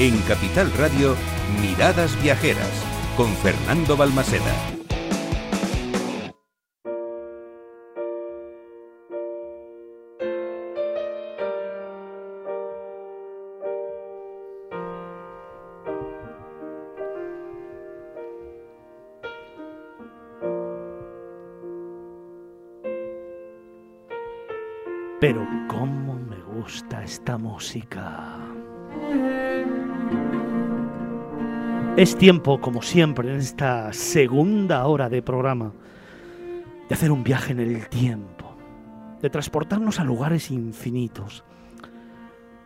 En Capital Radio, Miradas Viajeras, con Fernando Balmaseda. Pero cómo me gusta esta música. Es tiempo, como siempre, en esta segunda hora de programa, de hacer un viaje en el tiempo, de transportarnos a lugares infinitos,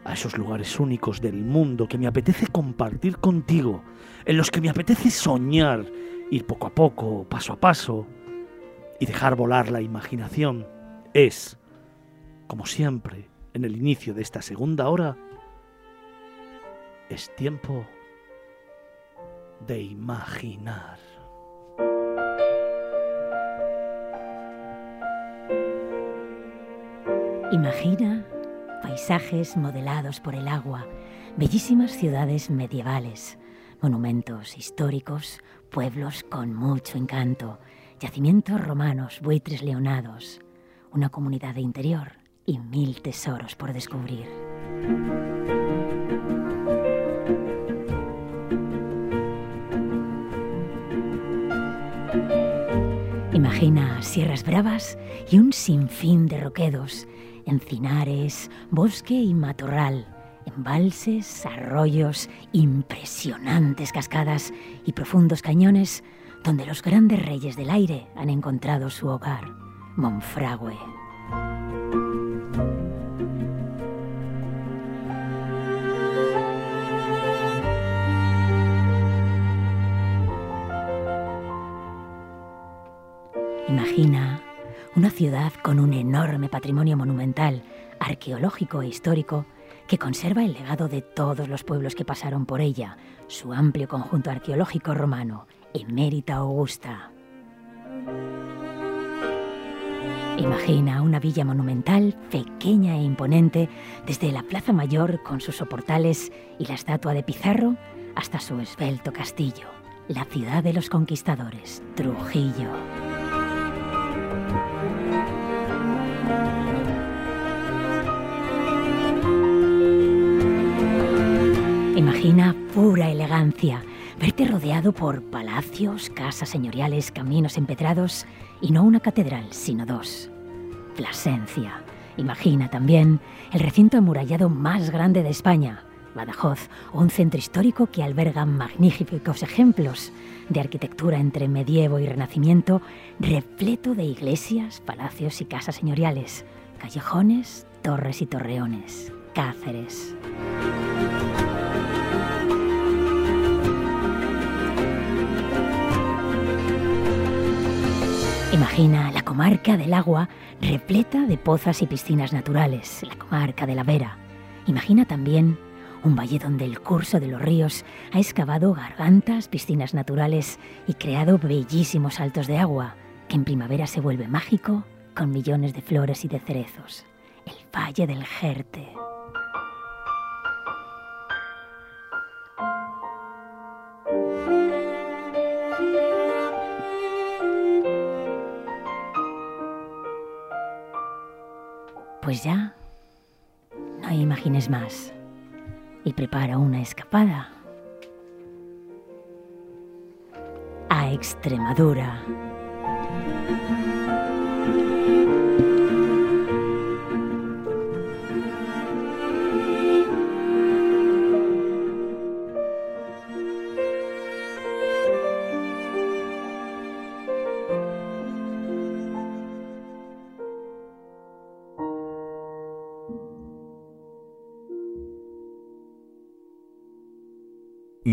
a esos lugares únicos del mundo que me apetece compartir contigo, en los que me apetece soñar, ir poco a poco, paso a paso, y dejar volar la imaginación. Es, como siempre, en el inicio de esta segunda hora, es tiempo de imaginar. Imagina paisajes modelados por el agua, bellísimas ciudades medievales, monumentos históricos, pueblos con mucho encanto, yacimientos romanos, buitres leonados, una comunidad de interior y mil tesoros por descubrir. Sierras bravas y un sinfín de roquedos, encinares, bosque y matorral, embalses, arroyos, impresionantes cascadas y profundos cañones donde los grandes reyes del aire han encontrado su hogar, Monfragüe. Imagina una ciudad con un enorme patrimonio monumental, arqueológico e histórico que conserva el legado de todos los pueblos que pasaron por ella, su amplio conjunto arqueológico romano, Emérita Augusta. Imagina una villa monumental, pequeña e imponente, desde la Plaza Mayor con sus soportales y la estatua de Pizarro hasta su esbelto castillo, la ciudad de los conquistadores, Trujillo. Imagina pura elegancia, verte rodeado por palacios, casas señoriales, caminos empedrados y no una catedral, sino dos. Plasencia. Imagina también el recinto amurallado más grande de España, Badajoz, un centro histórico que alberga magníficos ejemplos de arquitectura entre medievo y renacimiento, repleto de iglesias, palacios y casas señoriales, callejones, torres y torreones, Cáceres. Imagina la comarca del agua repleta de pozas y piscinas naturales, la comarca de la Vera. Imagina también un valle donde el curso de los ríos ha excavado gargantas, piscinas naturales y creado bellísimos saltos de agua, que en primavera se vuelve mágico con millones de flores y de cerezos. El Valle del Jerte. Pues ya, no imagines más. Y prepara una escapada. A Extremadura.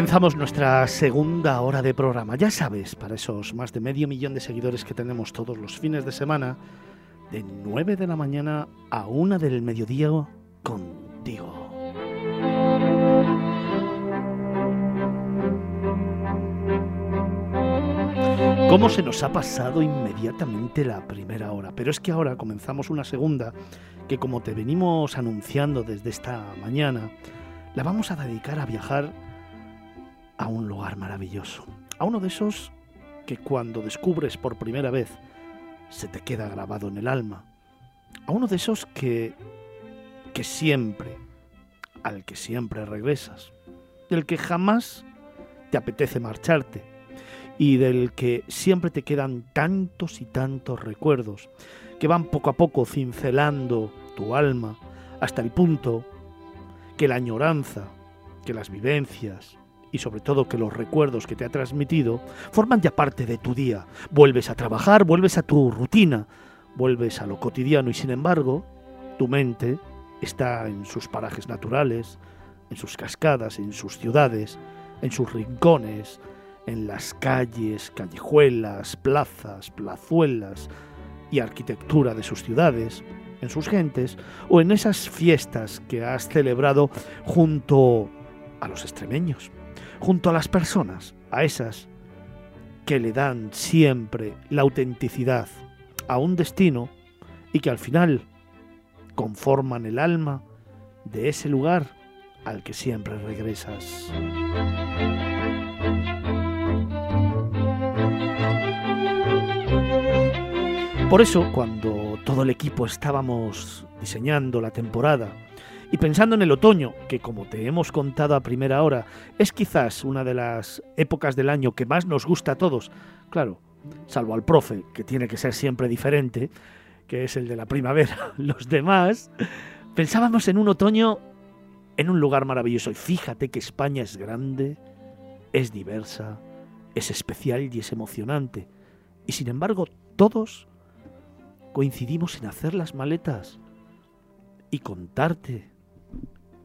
Comenzamos nuestra segunda hora de programa. Ya sabes, para esos más de medio millón de seguidores que tenemos todos los fines de semana, de 9 de la mañana a 1 del mediodía contigo. ¿Cómo se nos ha pasado inmediatamente la primera hora? Pero es que ahora comenzamos una segunda que como te venimos anunciando desde esta mañana, la vamos a dedicar a viajar a un lugar maravilloso, a uno de esos que cuando descubres por primera vez se te queda grabado en el alma, a uno de esos que que siempre, al que siempre regresas, del que jamás te apetece marcharte. Y del que siempre te quedan tantos y tantos recuerdos que van poco a poco cincelando tu alma hasta el punto que la añoranza, que las vivencias, y sobre todo que los recuerdos que te ha transmitido forman ya parte de tu día. Vuelves a trabajar, vuelves a tu rutina, vuelves a lo cotidiano y sin embargo tu mente está en sus parajes naturales, en sus cascadas, en sus ciudades, en sus rincones, en las calles, callejuelas, plazas, plazuelas y arquitectura de sus ciudades, en sus gentes o en esas fiestas que has celebrado junto a los extremeños junto a las personas, a esas que le dan siempre la autenticidad a un destino y que al final conforman el alma de ese lugar al que siempre regresas. Por eso, cuando todo el equipo estábamos diseñando la temporada y pensando en el otoño, que como te hemos contado a primera hora, es quizás una de las épocas del año que más nos gusta a todos, claro, salvo al profe, que tiene que ser siempre diferente, que es el de la primavera, los demás, pensábamos en un otoño en un lugar maravilloso. Y fíjate que España es grande, es diversa, es especial y es emocionante. Y sin embargo, todos coincidimos en hacer las maletas y contarte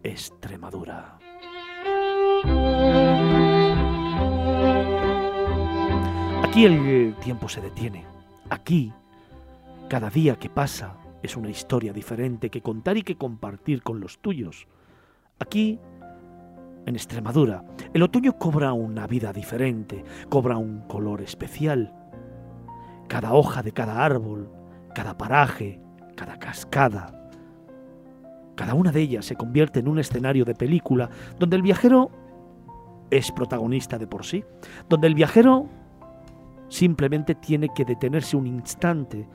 Extremadura. Aquí el tiempo se detiene. Aquí, cada día que pasa es una historia diferente que contar y que compartir con los tuyos. Aquí, en Extremadura, el otoño cobra una vida diferente, cobra un color especial. Cada hoja de cada árbol, cada paraje, cada cascada, cada una de ellas se convierte en un escenario de película donde el viajero es protagonista de por sí, donde el viajero simplemente tiene que detenerse un instante,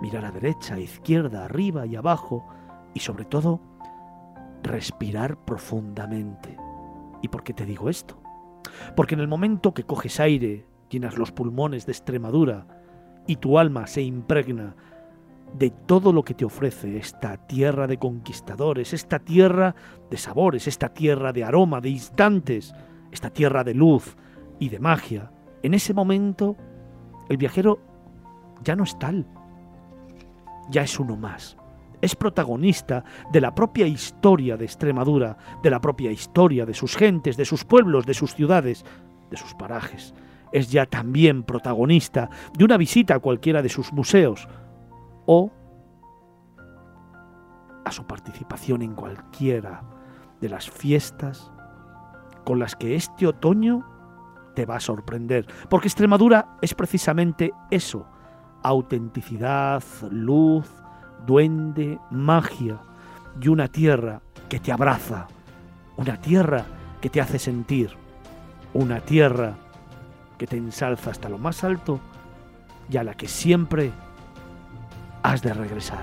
mirar a derecha, a izquierda, arriba y abajo y sobre todo respirar profundamente. ¿Y por qué te digo esto? Porque en el momento que coges aire, llenas los pulmones de Extremadura y tu alma se impregna de todo lo que te ofrece esta tierra de conquistadores, esta tierra de sabores, esta tierra de aroma, de instantes, esta tierra de luz y de magia. En ese momento, el viajero ya no es tal, ya es uno más. Es protagonista de la propia historia de Extremadura, de la propia historia de sus gentes, de sus pueblos, de sus ciudades, de sus parajes. Es ya también protagonista de una visita a cualquiera de sus museos, o a su participación en cualquiera de las fiestas con las que este otoño te va a sorprender. Porque Extremadura es precisamente eso, autenticidad, luz, duende, magia y una tierra que te abraza, una tierra que te hace sentir, una tierra que te ensalza hasta lo más alto y a la que siempre has de regresar.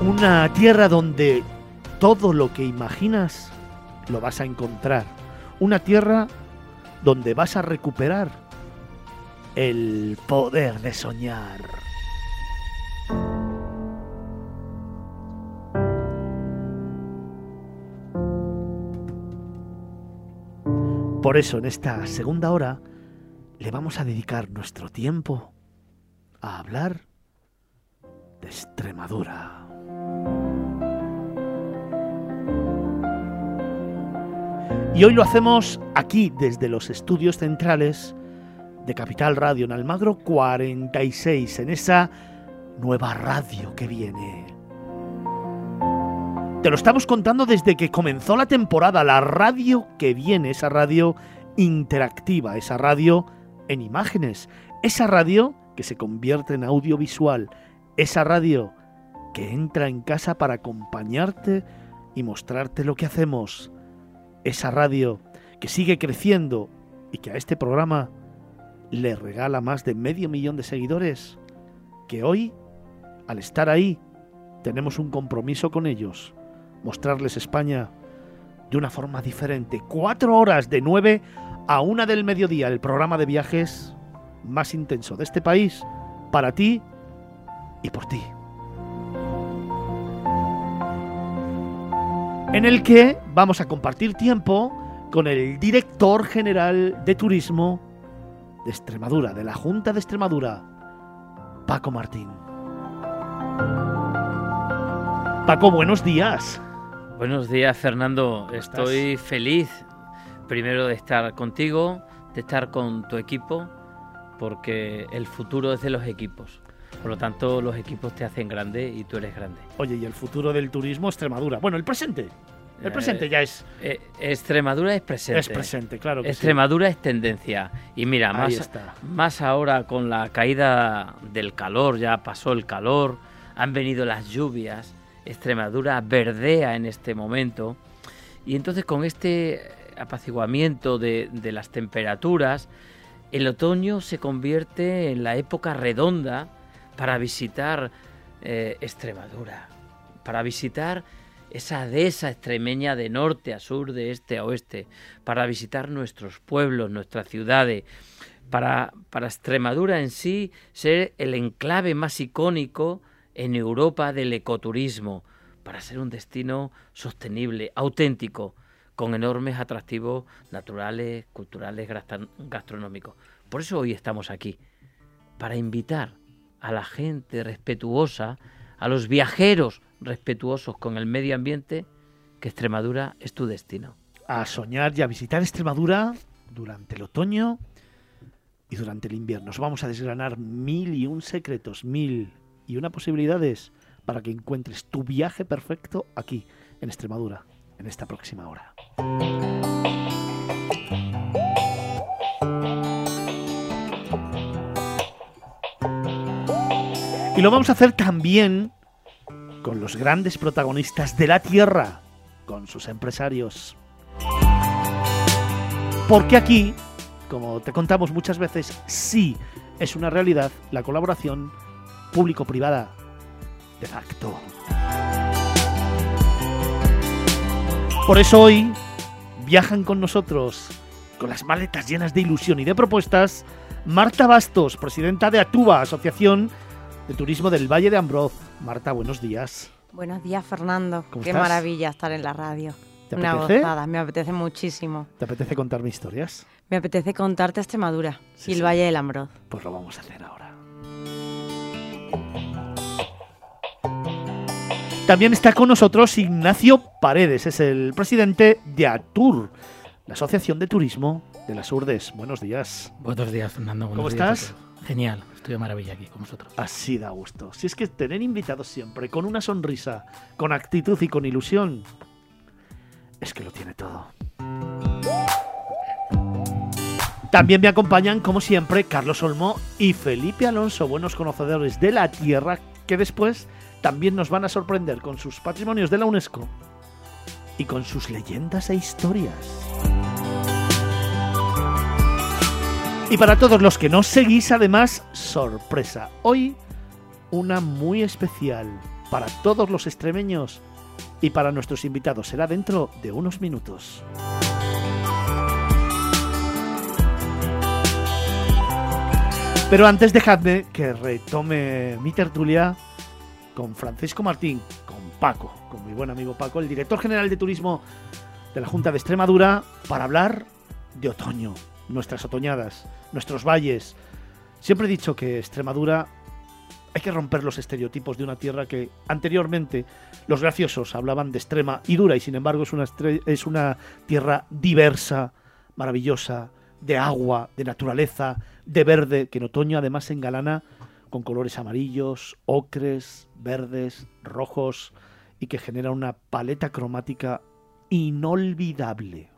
Una tierra donde todo lo que imaginas lo vas a encontrar. Una tierra donde vas a recuperar el poder de soñar. Por eso en esta segunda hora le vamos a dedicar nuestro tiempo a hablar de Extremadura. Y hoy lo hacemos aquí, desde los estudios centrales de Capital Radio en Almagro 46, en esa nueva radio que viene. Te lo estamos contando desde que comenzó la temporada, la radio que viene, esa radio interactiva, esa radio en imágenes, esa radio que se convierte en audiovisual, esa radio que entra en casa para acompañarte y mostrarte lo que hacemos, esa radio que sigue creciendo y que a este programa le regala más de medio millón de seguidores, que hoy, al estar ahí, tenemos un compromiso con ellos, mostrarles España de una forma diferente. Cuatro horas de nueve a una del mediodía, el programa de viajes más intenso de este país, para ti y por ti. En el que vamos a compartir tiempo con el director general de turismo de Extremadura, de la Junta de Extremadura, Paco Martín. Paco, buenos días. Buenos días, Fernando. Estoy feliz, primero, de estar contigo, de estar con tu equipo, porque el futuro es de los equipos. Por lo tanto, los equipos te hacen grande y tú eres grande. Oye, ¿y el futuro del turismo Extremadura? Bueno, el presente. El presente Eh, ya es, eh, Extremadura es presente. es presente, claro. Que sí. Extremadura es tendencia. Y mira, Ahí más, está. más ahora con la caída del calor, ya pasó el calor, han venido las lluvias, Extremadura verdea en este momento. Y entonces con este apaciguamiento de, las temperaturas, el otoño se convierte en la época redonda para visitar eh, Extremadura, para visitar esa dehesa extremeña de norte a sur, de este a oeste, para visitar nuestros pueblos, nuestras ciudades, para, para Extremadura en sí ser el enclave más icónico en Europa del ecoturismo, para ser un destino sostenible, auténtico, con enormes atractivos naturales, culturales, gastronómicos. Por eso hoy estamos aquí, para invitar a la gente respetuosa, a los viajeros respetuosos con el medio ambiente, que Extremadura es tu destino. A soñar y a visitar Extremadura durante el otoño y durante el invierno. Os vamos a desgranar mil y un secretos, mil y una posibilidades para que encuentres tu viaje perfecto aquí, en Extremadura, en esta próxima hora. Y lo vamos a hacer también con los grandes protagonistas de la Tierra, con sus empresarios. Porque aquí, como te contamos muchas veces, sí es una realidad la colaboración público-privada de facto. Por eso hoy viajan con nosotros, con las maletas llenas de ilusión y de propuestas, Marta Bastos, presidenta de Atuba, Asociación de Turismo del Valle de Ambroz. Marta, buenos días. Buenos días, Fernando. ¿Cómo Qué estás? maravilla estar en la radio. ¿Te Una apetece? gozada, me apetece muchísimo. ¿Te apetece contarme historias? Me apetece contarte Extremadura Sí, y el sí. Valle del Ambroz. Pues lo vamos a hacer ahora. También está con nosotros Ignacio Paredes, es el presidente de ATUR, la Asociación de Turismo de las Urdes. Buenos días. Buenos días, Fernando. Buenos ¿Cómo días estás? Genial, estoy de maravilla aquí con vosotros. Así da gusto. Si es que tener invitados siempre con una sonrisa, con actitud y con ilusión, es que lo tiene todo. También me acompañan, como siempre, Carlos Olmo y Felipe Alonso, buenos conocedores de la tierra, que después también nos van a sorprender con sus patrimonios de la UNESCO y con sus leyendas e historias. Y para todos los que nos seguís, además, sorpresa. Hoy, una muy especial para todos los extremeños y para nuestros invitados. Será dentro de unos minutos. Pero antes dejadme que retome mi tertulia con Francisco Martín, con Paco, con mi buen amigo Paco, el director general de turismo de la Junta de Extremadura, para hablar de otoño, nuestras otoñadas, nuestros valles. Siempre he dicho que Extremadura hay que romper los estereotipos de una tierra que anteriormente los graciosos hablaban de extrema y dura y sin embargo es una, es una tierra diversa, maravillosa, de agua, de naturaleza, de verde, que en otoño además engalana con colores amarillos, ocres, verdes, rojos y que genera una paleta cromática inolvidable.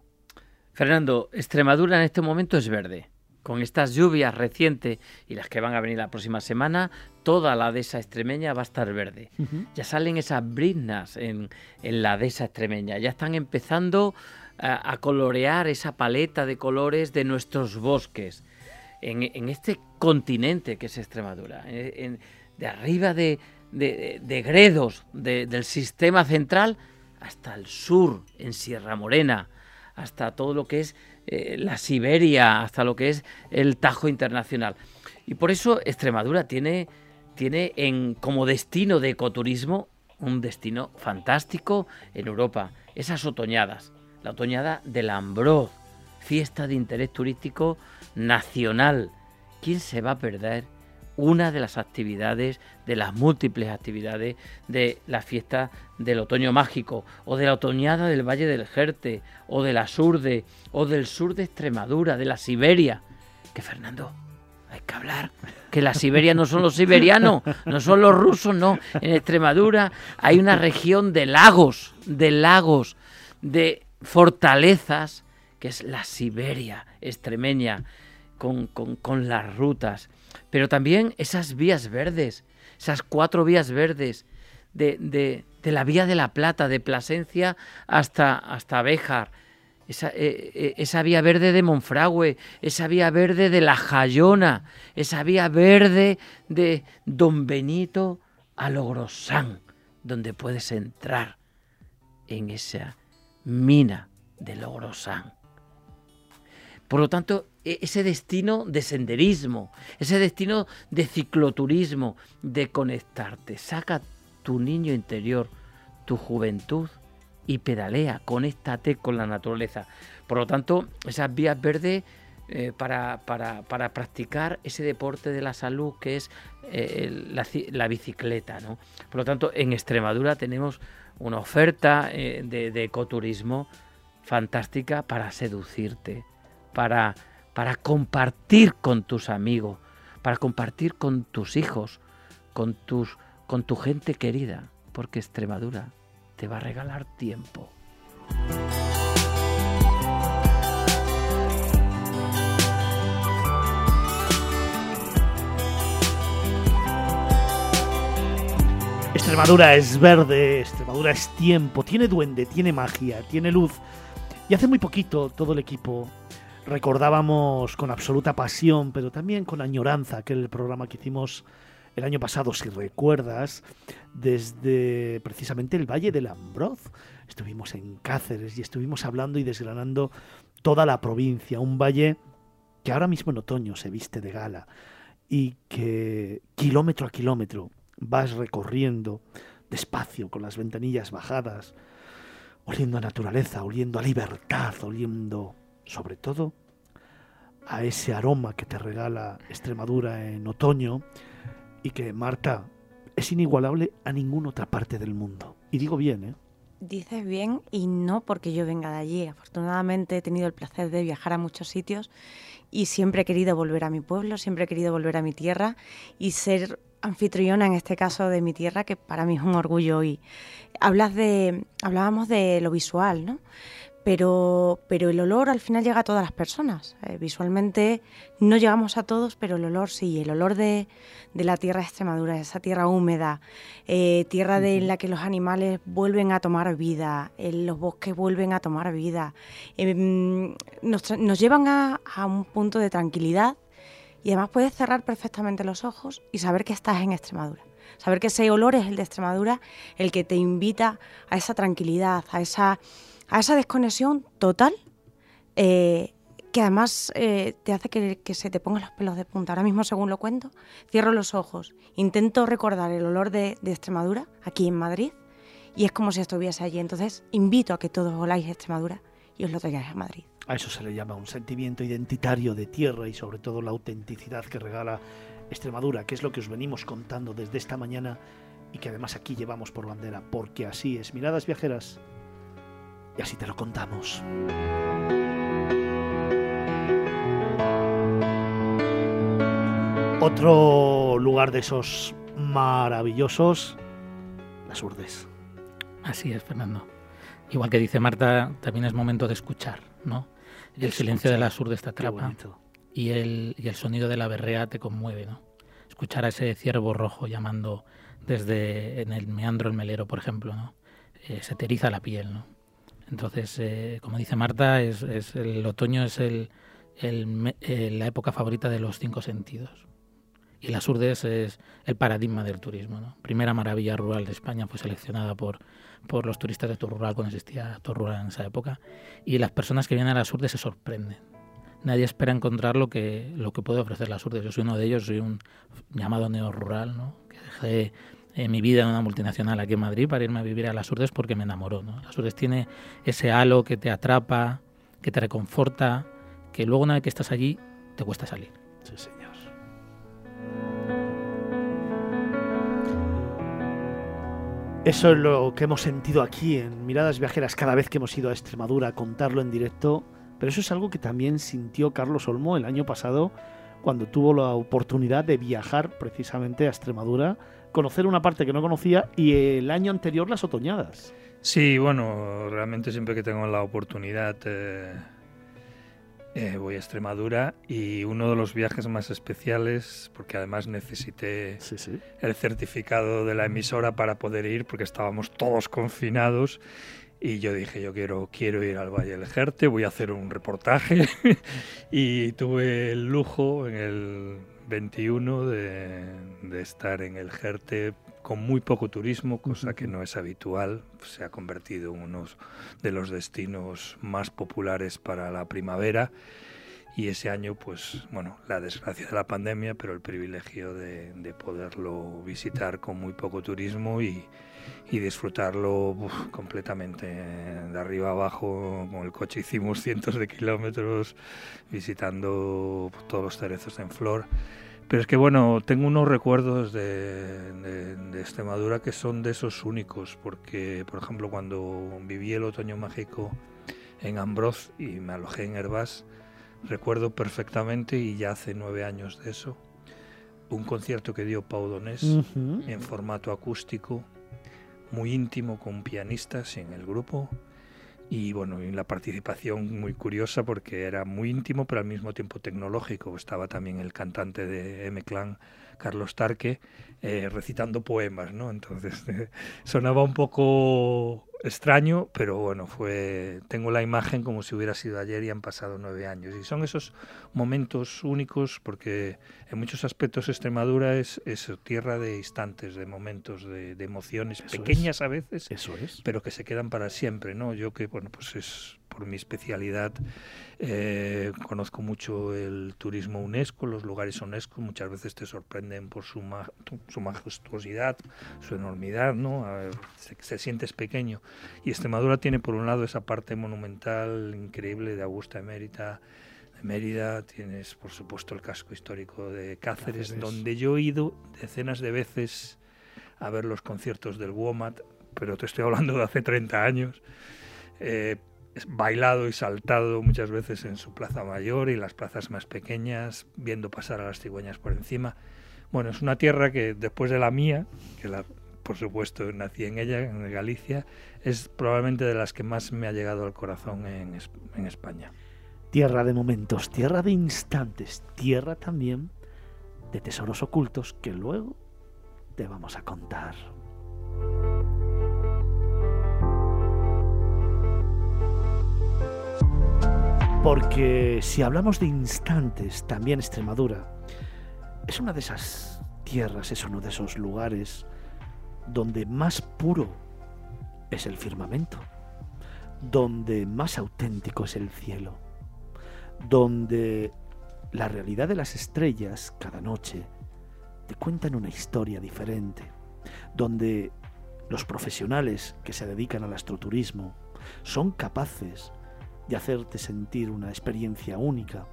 Fernando, Extremadura en este momento es verde. Con estas lluvias recientes y las que van a venir la próxima semana, toda la dehesa extremeña va a estar verde. Ya salen esas briznas en, en la dehesa extremeña, ya están empezando a, a colorear esa paleta de colores de nuestros bosques. En, este continente que es Extremadura, de arriba de, Gredos, de- del sistema central, hasta el sur, en Sierra Morena, hasta todo lo que es eh, la Siberia, hasta lo que es el Tajo Internacional. Y por eso Extremadura tiene, tiene en, como destino de ecoturismo un destino fantástico en Europa. Esas otoñadas. La otoñada del Ambroz, fiesta de interés turístico nacional. ¿Quién se va a perder una de las actividades, de las múltiples actividades de la fiesta del otoño mágico, o de la otoñada del Valle del Jerte, o de la Surde, o del sur de Extremadura, de la Siberia? Que Fernando, hay que hablar. Que la Siberia no son los siberianos, no son los rusos, no. En Extremadura hay una región de lagos, de lagos, de fortalezas, que es la Siberia extremeña, con, con- las rutas. Pero también esas vías verdes, esas cuatro vías verdes, de, de- de la vía de la Plata, de Plasencia hasta, hasta Béjar, esa, eh, eh, esa vía verde de Monfragüe, esa vía verde de La Jayona, esa vía verde de Don Benito a Logrosán, donde puedes entrar en esa mina de Logrosán. Por lo tanto, e- ese destino de senderismo, ese destino de cicloturismo, de conectarte, saca tu niño interior, tu juventud y pedalea, conéctate con la naturaleza. Por lo tanto, esas vías verdes eh, para, para- para practicar ese deporte de la salud que es eh, la bicicleta. ¿no? Por lo tanto, en Extremadura tenemos una oferta eh, de, de ecoturismo fantástica para seducirte, para, para compartir con tus amigos, para compartir con tus hijos, con, tus, con tu gente querida, porque Extremadura te va a regalar tiempo. Extremadura es verde, Extremadura es tiempo, tiene duende, tiene magia, tiene luz. Y hace muy poquito todo el equipo recordábamos con absoluta pasión, pero también con añoranza, aquel programa que hicimos el año pasado, si recuerdas, desde precisamente el Valle del Ambroz. Estuvimos en Cáceres y estuvimos hablando y desgranando toda la provincia, un valle que ahora mismo en otoño se viste de gala y que kilómetro a kilómetro vas recorriendo despacio con las ventanillas bajadas, oliendo a naturaleza, oliendo a libertad, oliendo sobre todo a ese aroma que te regala Extremadura en otoño y que, Marta, es inigualable a ninguna otra parte del mundo. Y digo bien, ¿eh? Dices bien y no porque yo venga de allí. Afortunadamente he tenido el placer de viajar a muchos sitios y siempre he querido volver a mi pueblo, siempre he querido volver a mi tierra y ser anfitriona en este caso de mi tierra, que para mí es un orgullo hoy. Hablas de, hablábamos de lo visual, ¿no? Pero, pero el olor al final llega a todas las personas. Eh, visualmente no llegamos a todos, pero el olor sí. El olor de, de la tierra de Extremadura, esa tierra húmeda, eh, tierra de, en la que los animales vuelven a tomar vida, eh, los bosques vuelven a tomar vida. Nos, nos llevan a, a un punto de tranquilidad y además puedes cerrar perfectamente los ojos y saber que estás en Extremadura. Saber que ese olor es el de Extremadura, el que te invita a esa tranquilidad, a esa, a esa desconexión total, eh, que además eh, te hace que, que se te pongan los pelos de punta. Ahora mismo, según lo cuento, cierro los ojos, intento recordar el olor de, Extremadura, aquí en Madrid, y es como si estuviese allí. Entonces, invito a que todos oláis Extremadura y os lo traigáis a Madrid. A eso se le llama un sentimiento identitario de tierra y sobre todo la autenticidad que regala Extremadura, que es lo que os venimos contando desde esta mañana y que además aquí llevamos por bandera, porque así es. Miradas viajeras y así te lo contamos. Otro lugar de esos maravillosos, las Urdes. Así es, Fernando. Igual que dice Marta, también es momento de escuchar, ¿no? El silencio de las Urdes te atrapa y el, y el sonido de la berrea te conmueve, ¿no? Escuchar a ese ciervo rojo llamando desde en el meandro el melero, por ejemplo, ¿no? Eh, se te eriza la piel, ¿no? Entonces, eh, como dice Marta, es, el otoño es eh, la época favorita de los cinco sentidos. Y las Urdes es el paradigma del turismo. ¿no? Primera maravilla rural de España fue seleccionada por, por los turistas de Tour Rural cuando existía Tour Rural en esa época. Y las personas que vienen a las Urdes se sorprenden. Nadie espera encontrar lo que, lo que puede ofrecer las Urdes. Yo soy uno de ellos, soy un llamado neo-rural, ¿no? que dejé eh, mi vida en una multinacional aquí en Madrid para irme a vivir a las Urdes porque me enamoró. ¿no? Las Urdes tiene ese halo que te atrapa, que te reconforta, que luego una vez que estás allí te cuesta salir. Sí, señor. Eso es lo que hemos sentido aquí en Miradas Viajeras cada vez que hemos ido a Extremadura a contarlo en directo. Pero eso es algo que también sintió Carlos Olmo el año pasado cuando tuvo la oportunidad de viajar precisamente a Extremadura, conocer una parte que no conocía y el año anterior las otoñadas. Sí, bueno, realmente siempre que tengo la oportunidad eh, eh, voy a Extremadura y uno de los viajes más especiales, porque además necesité Sí, sí. el certificado de la emisora para poder ir, porque estábamos todos confinados. Y yo dije, yo quiero, quiero ir al Valle del Jerte, voy a hacer un reportaje. y tuve el lujo en el 21 de, de estar en el Jerte con muy poco turismo, cosa que no es habitual. Se ha convertido en uno de los destinos más populares para la primavera. Y ese año, pues, bueno, la desgracia de la pandemia, pero el privilegio de, de poderlo visitar con muy poco turismo y, y disfrutarlo uf, completamente de arriba abajo. Con el coche hicimos cientos de kilómetros visitando todos los cerezos en flor. Pero es que bueno, tengo unos recuerdos de, de, de, Extremadura que son de esos únicos, porque por ejemplo cuando viví el otoño mágico en Ambroz y me alojé en Herbás, recuerdo perfectamente, y ya hace nueve años de eso, un concierto que dio Pau Donés Uh -huh. en formato acústico, muy íntimo con pianistas en el grupo y bueno, y la participación muy curiosa porque era muy íntimo pero al mismo tiempo tecnológico. Estaba también el cantante de M-Clan, Carlos Tarque, eh, recitando poemas, ¿no? Entonces sonaba un poco extraño, pero bueno, fue tengo la imagen como si hubiera sido ayer y han pasado nueve años. Y son esos momentos únicos porque en muchos aspectos Extremadura es, es tierra de instantes, de momentos, de, de emociones Eso pequeñas es. a veces, Eso es. pero que se quedan para siempre, ¿no? Yo que, bueno, pues es por mi especialidad, eh, conozco mucho el turismo UNESCO, los lugares UNESCO, muchas veces te sorprenden por su, ma su majestuosidad, su enormidad, ¿no? Ver, se, se, sientes pequeño. Y Extremadura tiene por un lado esa parte monumental increíble de Augusta Emérita, de Mérida, tienes por supuesto el casco histórico de Cáceres, Cáceres, donde yo he ido decenas de veces a ver los conciertos del WOMAT, pero te estoy hablando de hace 30 años. Eh, bailado y saltado muchas veces en su plaza mayor y las plazas más pequeñas, viendo pasar a las cigüeñas por encima. Bueno, es una tierra que después de la mía, que la, por supuesto nací en ella, en Galicia, es probablemente de las que más me ha llegado al corazón en, en España. Tierra de momentos, tierra de instantes, tierra también de tesoros ocultos que luego te vamos a contar. Porque si hablamos de instantes, también Extremadura es una de esas tierras, es uno de esos lugares donde más puro es el firmamento, donde más auténtico es el cielo, donde la realidad de las estrellas cada noche te cuentan una historia diferente, donde los profesionales que se dedican al astroturismo son capaces de hacerte sentir una experiencia única,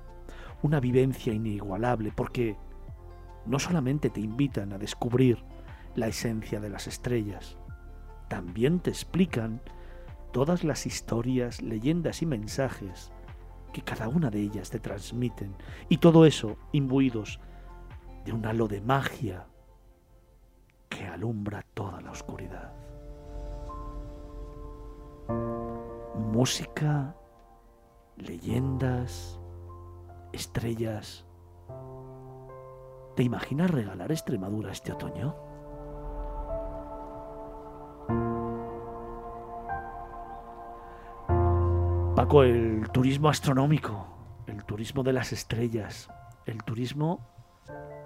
una vivencia inigualable, porque no solamente te invitan a descubrir la esencia de las estrellas, también te explican todas las historias, leyendas y mensajes que cada una de ellas te transmiten, y todo eso imbuidos de un halo de magia que alumbra toda la oscuridad. Música, leyendas, estrellas. ¿Te imaginas regalar Extremadura este otoño? Paco, el turismo astronómico, el turismo de las estrellas, el turismo,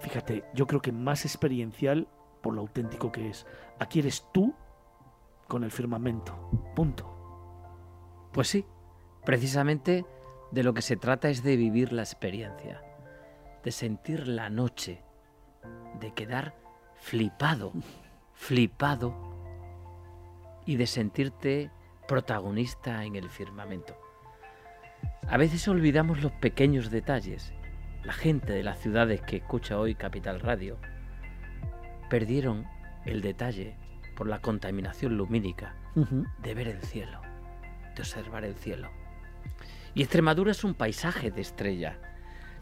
fíjate, yo creo que más experiencial por lo auténtico que es. Aquí eres tú con el firmamento. Punto. Pues sí, precisamente de lo que se trata es de vivir la experiencia, de sentir la noche, de quedar flipado, flipado y de sentirte protagonista en el firmamento. A veces olvidamos los pequeños detalles. La gente de las ciudades que escucha hoy Capital Radio perdieron el detalle por la contaminación lumínica de ver el cielo, de observar el cielo. Y Extremadura es un paisaje de estrella.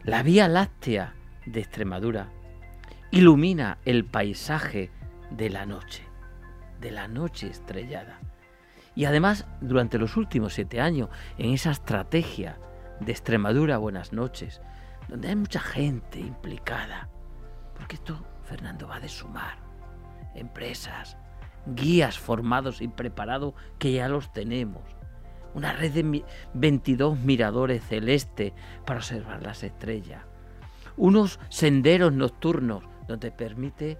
La Vía Láctea de Extremadura ilumina el paisaje de la noche, de la noche estrellada. Y además, durante los últimos siete años, en esa estrategia de Extremadura Buenas noches, donde hay mucha gente implicada, porque esto Fernando va de sumar empresas, guías formados y preparados que ya los tenemos. Una red de 22 miradores celestes para observar las estrellas. Unos senderos nocturnos donde permite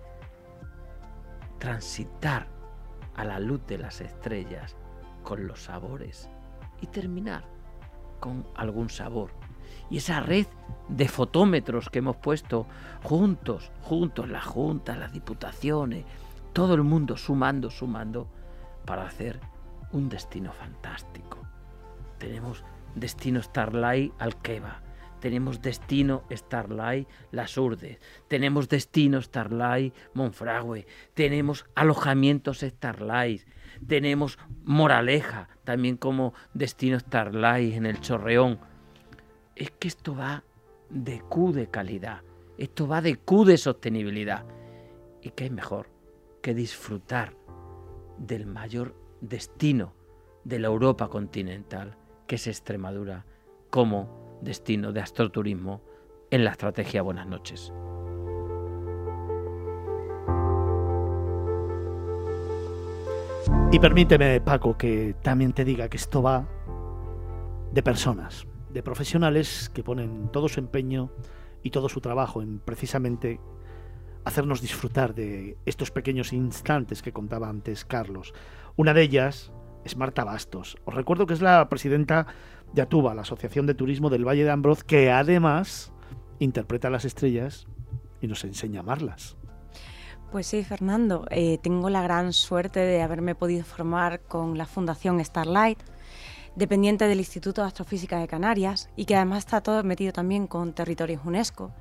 transitar a la luz de las estrellas con los sabores y terminar con algún sabor y esa red de fotómetros que hemos puesto juntos, juntos, la Junta, las diputaciones, todo el mundo sumando, sumando, para hacer un destino fantástico. Tenemos destino Starlight Alqueva, tenemos destino Starlight Las Urdes, tenemos destino Starlight Monfragüe, tenemos alojamientos Starlight, tenemos Moraleja, también como destino Starlight en el Chorreón. Es que esto va de Q de calidad, esto va de Q de sostenibilidad. ¿Y qué es mejor que disfrutar del mayor destino de la Europa continental, que es Extremadura, como destino de astroturismo en la estrategia Buenas noches? Y permíteme, Paco, que también te diga que esto va de personas, de profesionales que ponen todo su empeño y todo su trabajo en precisamente hacernos disfrutar de estos pequeños instantes que contaba antes Carlos. Una de ellas es Marta Bastos. Os recuerdo que es la presidenta de ATUBA, la Asociación de Turismo del Valle de Ambroz, que además interpreta las estrellas y nos enseña a amarlas. Pues sí, Fernando, eh, tengo la gran suerte de haberme podido formar con la Fundación Starlight, dependiente del Instituto de Astrofísica de Canarias y que además está todo metido también con territorios UNESCO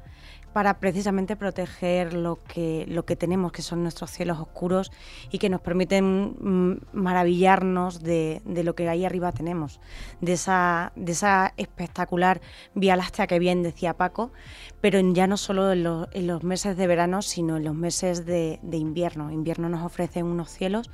para precisamente proteger lo que, lo que tenemos, que son nuestros cielos oscuros y que nos permiten mm, maravillarnos de, lo que ahí arriba tenemos, de esa, de esa espectacular Vía Láctea que bien decía Paco, pero ya no solo en, los meses de verano, sino en los meses de, de invierno. Invierno nos ofrece unos cielos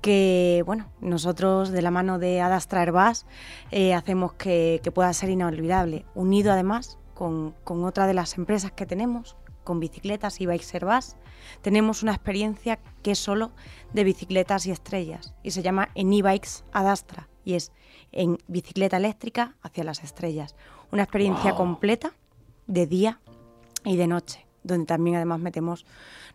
que bueno, nosotros de la mano de Adastra Airbus eh, hacemos que, pueda ser inolvidable, unido además con, otra de las empresas que tenemos, con bicicletas y Bikes Airbus, tenemos una experiencia que es solo de bicicletas y estrellas y se llama en e-bikes Adastra y es en bicicleta eléctrica hacia las estrellas. Una experiencia completa de día y de noche, donde también además metemos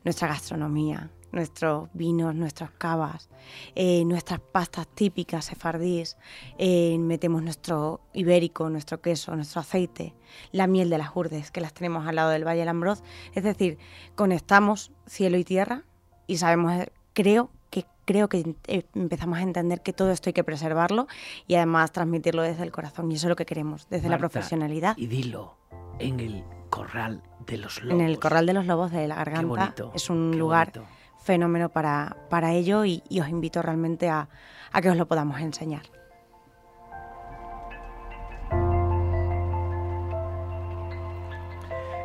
nuestra gastronomía, nuestros vinos, nuestras cavas, eh, nuestras pastas típicas sefardíes, eh, metemos nuestro ibérico, nuestro queso, nuestro aceite, la miel de las urdes, que las tenemos al lado del Valle del Ambroz. Es decir, conectamos cielo y tierra y sabemos, creo que creo que eh, empezamos a entender que todo esto hay que preservarlo y además transmitirlo desde el corazón. Y eso es lo que queremos, desde la profesionalidad. Y dilo, en el Corral de los Lobos. En el Corral de los Lobos de la Garganta. es un lugar fenómeno para, para ello y, os invito realmente a, a que os lo podamos enseñar.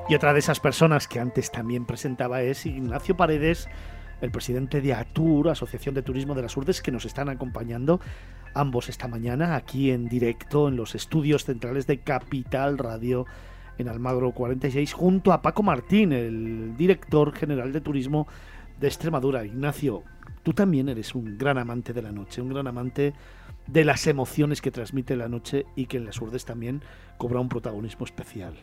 Y otra de esas personas que antes también presentaba es Ignacio Paredes, el presidente de ATUR, Asociación de Turismo de las Urdes, que nos están acompañando ambos esta mañana aquí en directo en los estudios centrales de Capital Radio en Almagro 46, junto a Paco Martín, el director general de turismo de Extremadura. Ignacio, tú también eres un gran amante de la noche, un gran amante de las emociones que transmite la noche y que en las Urdes también cobra un protagonismo especial.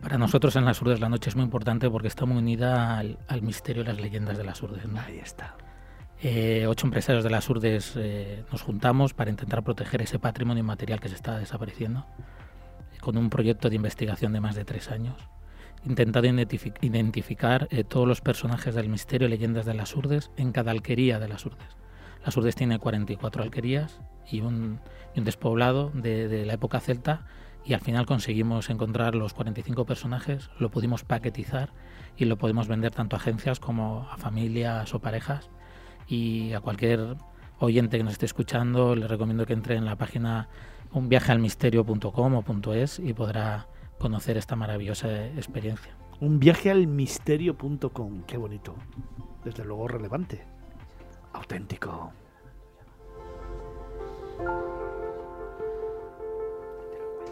Para nosotros en las Urdes la noche es muy importante porque está muy unida al, misterio y las leyendas de las Urdes. Ahí está. Eh, ocho empresarios de las Urdes eh, nos juntamos para intentar proteger ese patrimonio inmaterial que se está desapareciendo, con un proyecto de investigación de más de tres años, intentando identificar eh, todos los personajes del misterio y leyendas de las Urdes en cada alquería de las Urdes. Las Urdes tiene 44 alquerías y un, despoblado de la época celta y al final conseguimos encontrar los 45 personajes, lo pudimos paquetizar y lo podemos vender tanto a agencias como a familias o parejas y a cualquier oyente que nos esté escuchando le recomiendo que entre en la página unviajealmisterio.com o .es y podrá conocer esta maravillosa experiencia. Unviajealmisterio.com, qué bonito. Desde luego relevante. Auténtico.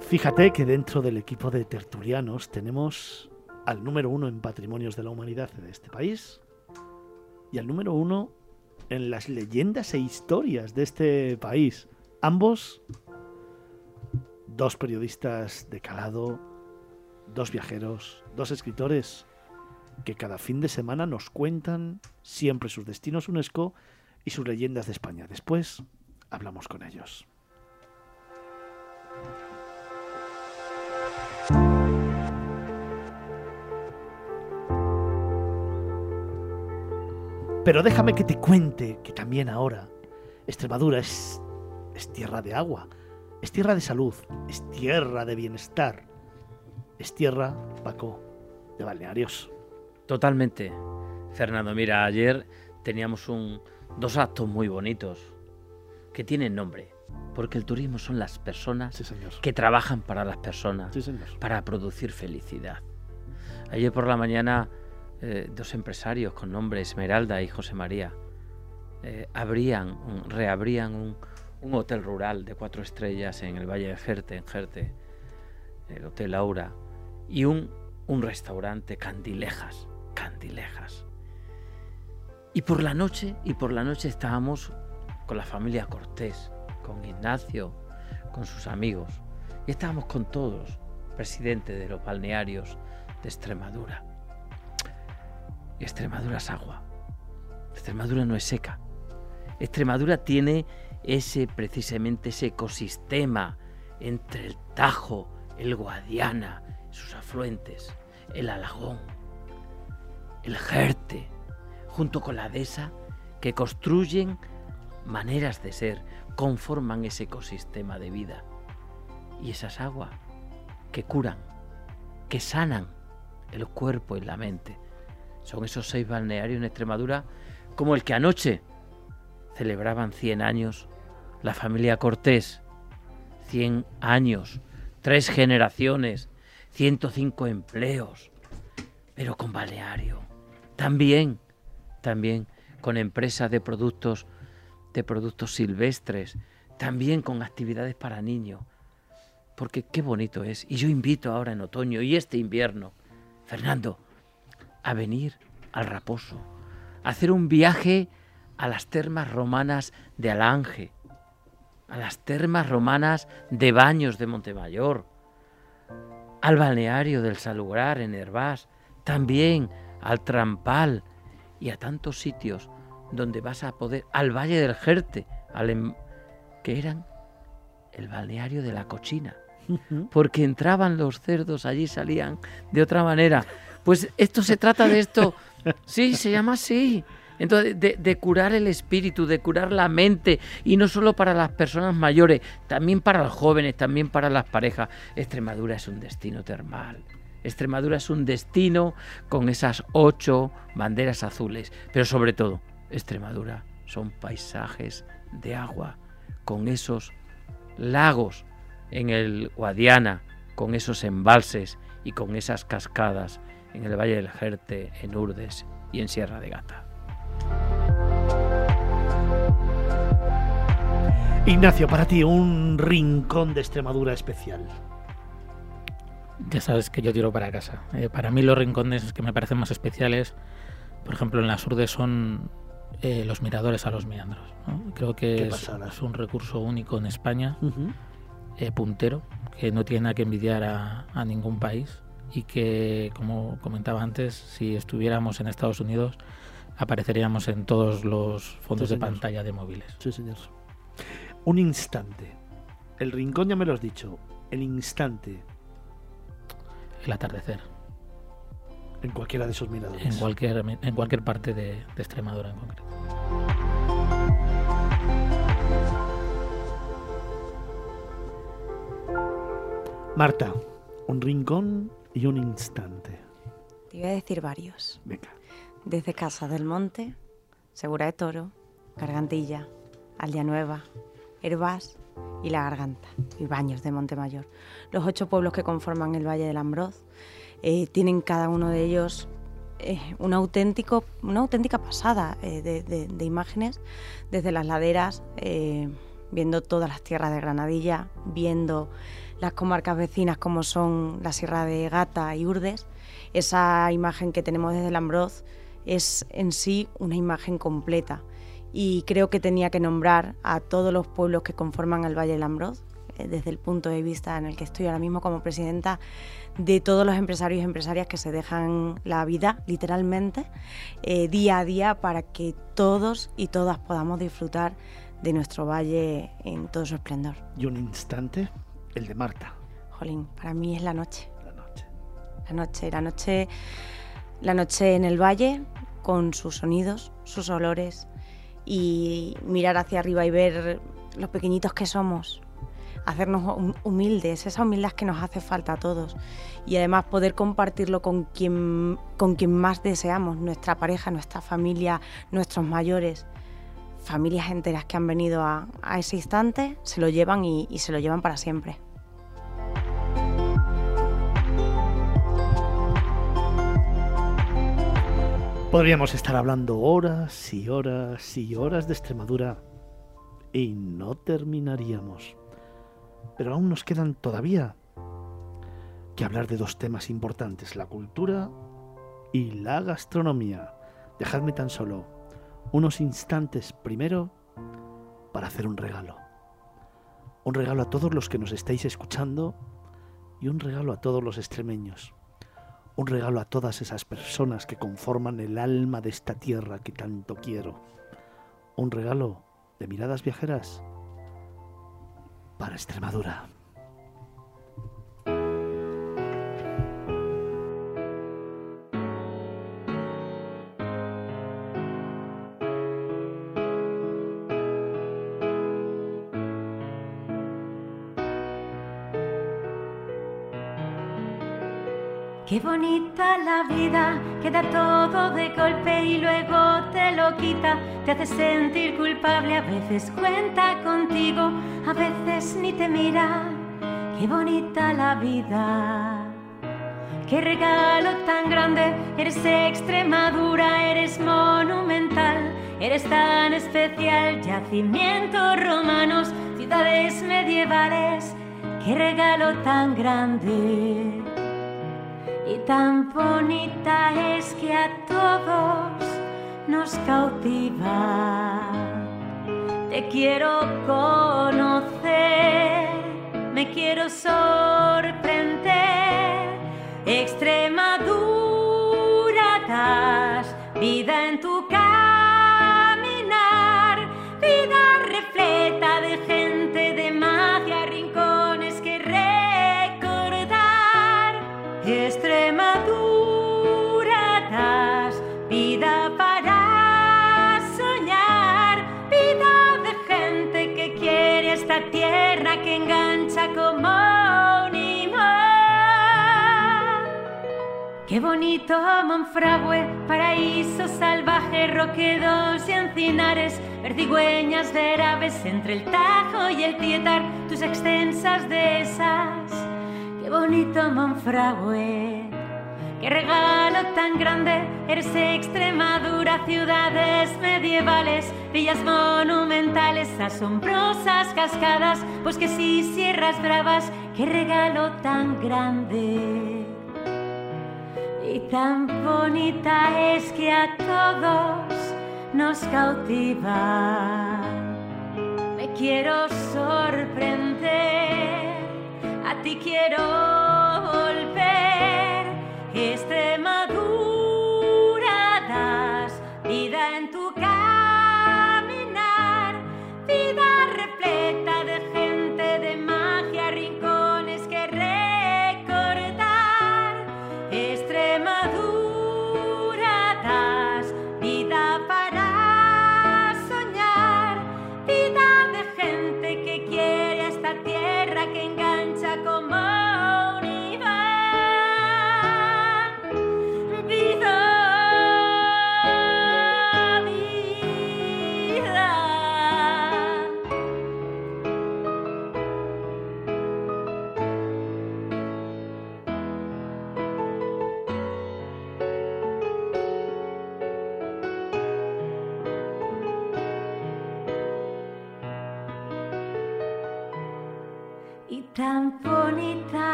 Fíjate que dentro del equipo de tertulianos tenemos al número uno en patrimonios de la humanidad de este país y al número uno en las leyendas e historias de este país. Ambos, dos periodistas de calado, dos viajeros, dos escritores que cada fin de semana nos cuentan siempre sus destinos UNESCO y sus leyendas de España. Después hablamos con ellos. Pero déjame que te cuente que también ahora Extremadura es, es tierra de agua, es tierra de salud, es tierra de bienestar, es tierra, Paco, de balnearios. Totalmente. Fernando, mira, ayer teníamos un, dos actos muy bonitos que tienen nombre, porque el turismo son las personas que trabajan para las personas, para producir felicidad. Ayer por la mañana eh, dos empresarios con nombre Esmeralda y José María eh, abrían, reabrían un, hotel rural de cuatro estrellas en el Valle de Jerte, en Jerte, el Hotel Aura, y un, un restaurante Candilejas, Candilejas. Y por la noche, y por la noche estábamos con la familia Cortés, con Ignacio, con sus amigos, y estábamos con todos, presidente de los balnearios de Extremadura. Extremadura es agua. Extremadura no es seca. Extremadura tiene ese precisamente ese ecosistema entre el Tajo, el Guadiana, sus afluentes, el Alagón, el Jerte, junto con la Dehesa, que construyen maneras de ser, conforman ese ecosistema de vida. Y esas aguas que curan, que sanan el cuerpo y la mente, son esos seis balnearios en Extremadura, como el que anoche celebraban 100 años la familia Cortés. 100 años, tres generaciones, 105 empleos, pero con balneario. También, también con empresas de productos de productos silvestres, también con actividades para niños. Porque qué bonito es. Y yo invito ahora en otoño y este invierno, Fernando, a venir al Raposo, a hacer un viaje a las termas romanas de Alange, a las termas romanas de Baños de Montemayor, al balneario del Salugrar en Hervás, también al Trampal y a tantos sitios donde vas a poder, al Valle del Jerte, al, em, que eran el balneario de la cochina, porque entraban los cerdos, allí salían de otra manera. Pues esto se trata de esto. Sí, se llama así. Entonces, de, curar el espíritu, de curar la mente, y no solo para las personas mayores, también para los jóvenes, también para las parejas. Extremadura es un destino termal. Extremadura es un destino con esas ocho banderas azules, pero sobre todo, Extremadura son paisajes de agua, con esos lagos en el Guadiana, con esos embalses y con esas cascadas en el Valle del Jerte, en Urdes y en Sierra de Gata. Ignacio, para ti un rincón de Extremadura especial. Ya sabes que yo tiro para casa. Eh, para mí los rincones que me parecen más especiales, por ejemplo en las urdes, son eh, los miradores a los meandros. Creo que es, un recurso único en España, eh, puntero, que no tiene nada que envidiar a, ningún país y que, como comentaba antes, si estuviéramos en Estados Unidos, apareceríamos en todos los fondos de pantalla de móviles. Sí, señor. Un instante. El rincón ya me lo has dicho. El instante. El atardecer. En cualquiera de esos miradores. En cualquier, en cualquier parte de, de Extremadura en concreto. Marta, un rincón y un instante. Te iba a decir varios. Venga. Desde Casa del Monte, Segura de Toro, Gargantilla, Aldea Nueva, Herbás y La Garganta, y Baños de Montemayor. Los ocho pueblos que conforman el Valle del Ambroz eh, tienen cada uno de ellos eh, auténtico, una auténtica pasada eh, de, imágenes desde las laderas, viendo todas las tierras de Granadilla, viendo las comarcas vecinas como son la Sierra de Gata y Urdes. Esa imagen que tenemos desde el Ambroz es en sí una imagen completa y creo que tenía que nombrar a todos los pueblos que conforman el Valle del Ambroz, eh, desde el punto de vista en el que estoy ahora mismo como presidenta de todos los empresarios y empresarias que se dejan la vida literalmente eh, día a día para que todos y todas podamos disfrutar de nuestro valle en todo su esplendor. Y un instante, el de Marta. Jolín, para mí es la noche. La noche. La noche, la noche, la noche en el valle con sus sonidos, sus olores, y mirar hacia arriba y ver los pequeñitos que somos, hacernos humildes, esa humildad que nos hace falta a todos. Y además poder compartirlo con quien, con más deseamos, nuestra pareja, nuestra familia, nuestros mayores, familias enteras que han venido a, ese instante, se lo llevan y se lo llevan para siempre. Podríamos estar hablando horas y horas y horas de Extremadura y no terminaríamos. Pero aún nos quedan todavía que hablar de dos temas importantes, la cultura y la gastronomía. Dejadme tan solo unos instantes primero para hacer un regalo. Un regalo a todos los que nos estáis escuchando y un regalo a todos los extremeños un regalo a todas esas personas que conforman el alma de esta tierra que tanto quiero. Un regalo de miradas viajeras para Extremadura. Bonita la vida, que da todo de golpe y luego te lo quita, te hace sentir culpable, a veces cuenta contigo, a veces ni te mira. Qué bonita la vida. Qué regalo tan grande, eres Extremadura, eres monumental, eres tan especial, yacimientos romanos, ciudades medievales, qué regalo tan grande tan bonita es que a todos nos cautiva. Te quiero conocer, me quiero sorprender. Extremadura das vida en tu caminar, Qué bonito Monfragüe, paraíso salvaje, roquedos y encinares, verdigüeñas de aves entre el Tajo y el Tietar, tus extensas dehesas. Qué bonito Monfragüe, qué regalo tan grande, eres Extremadura, ciudades medievales, villas monumentales, asombrosas cascadas, bosques y sierras bravas, qué regalo tan grande tan bonita es que a todos nos cautiva. Me quiero sorprender, a ti quiero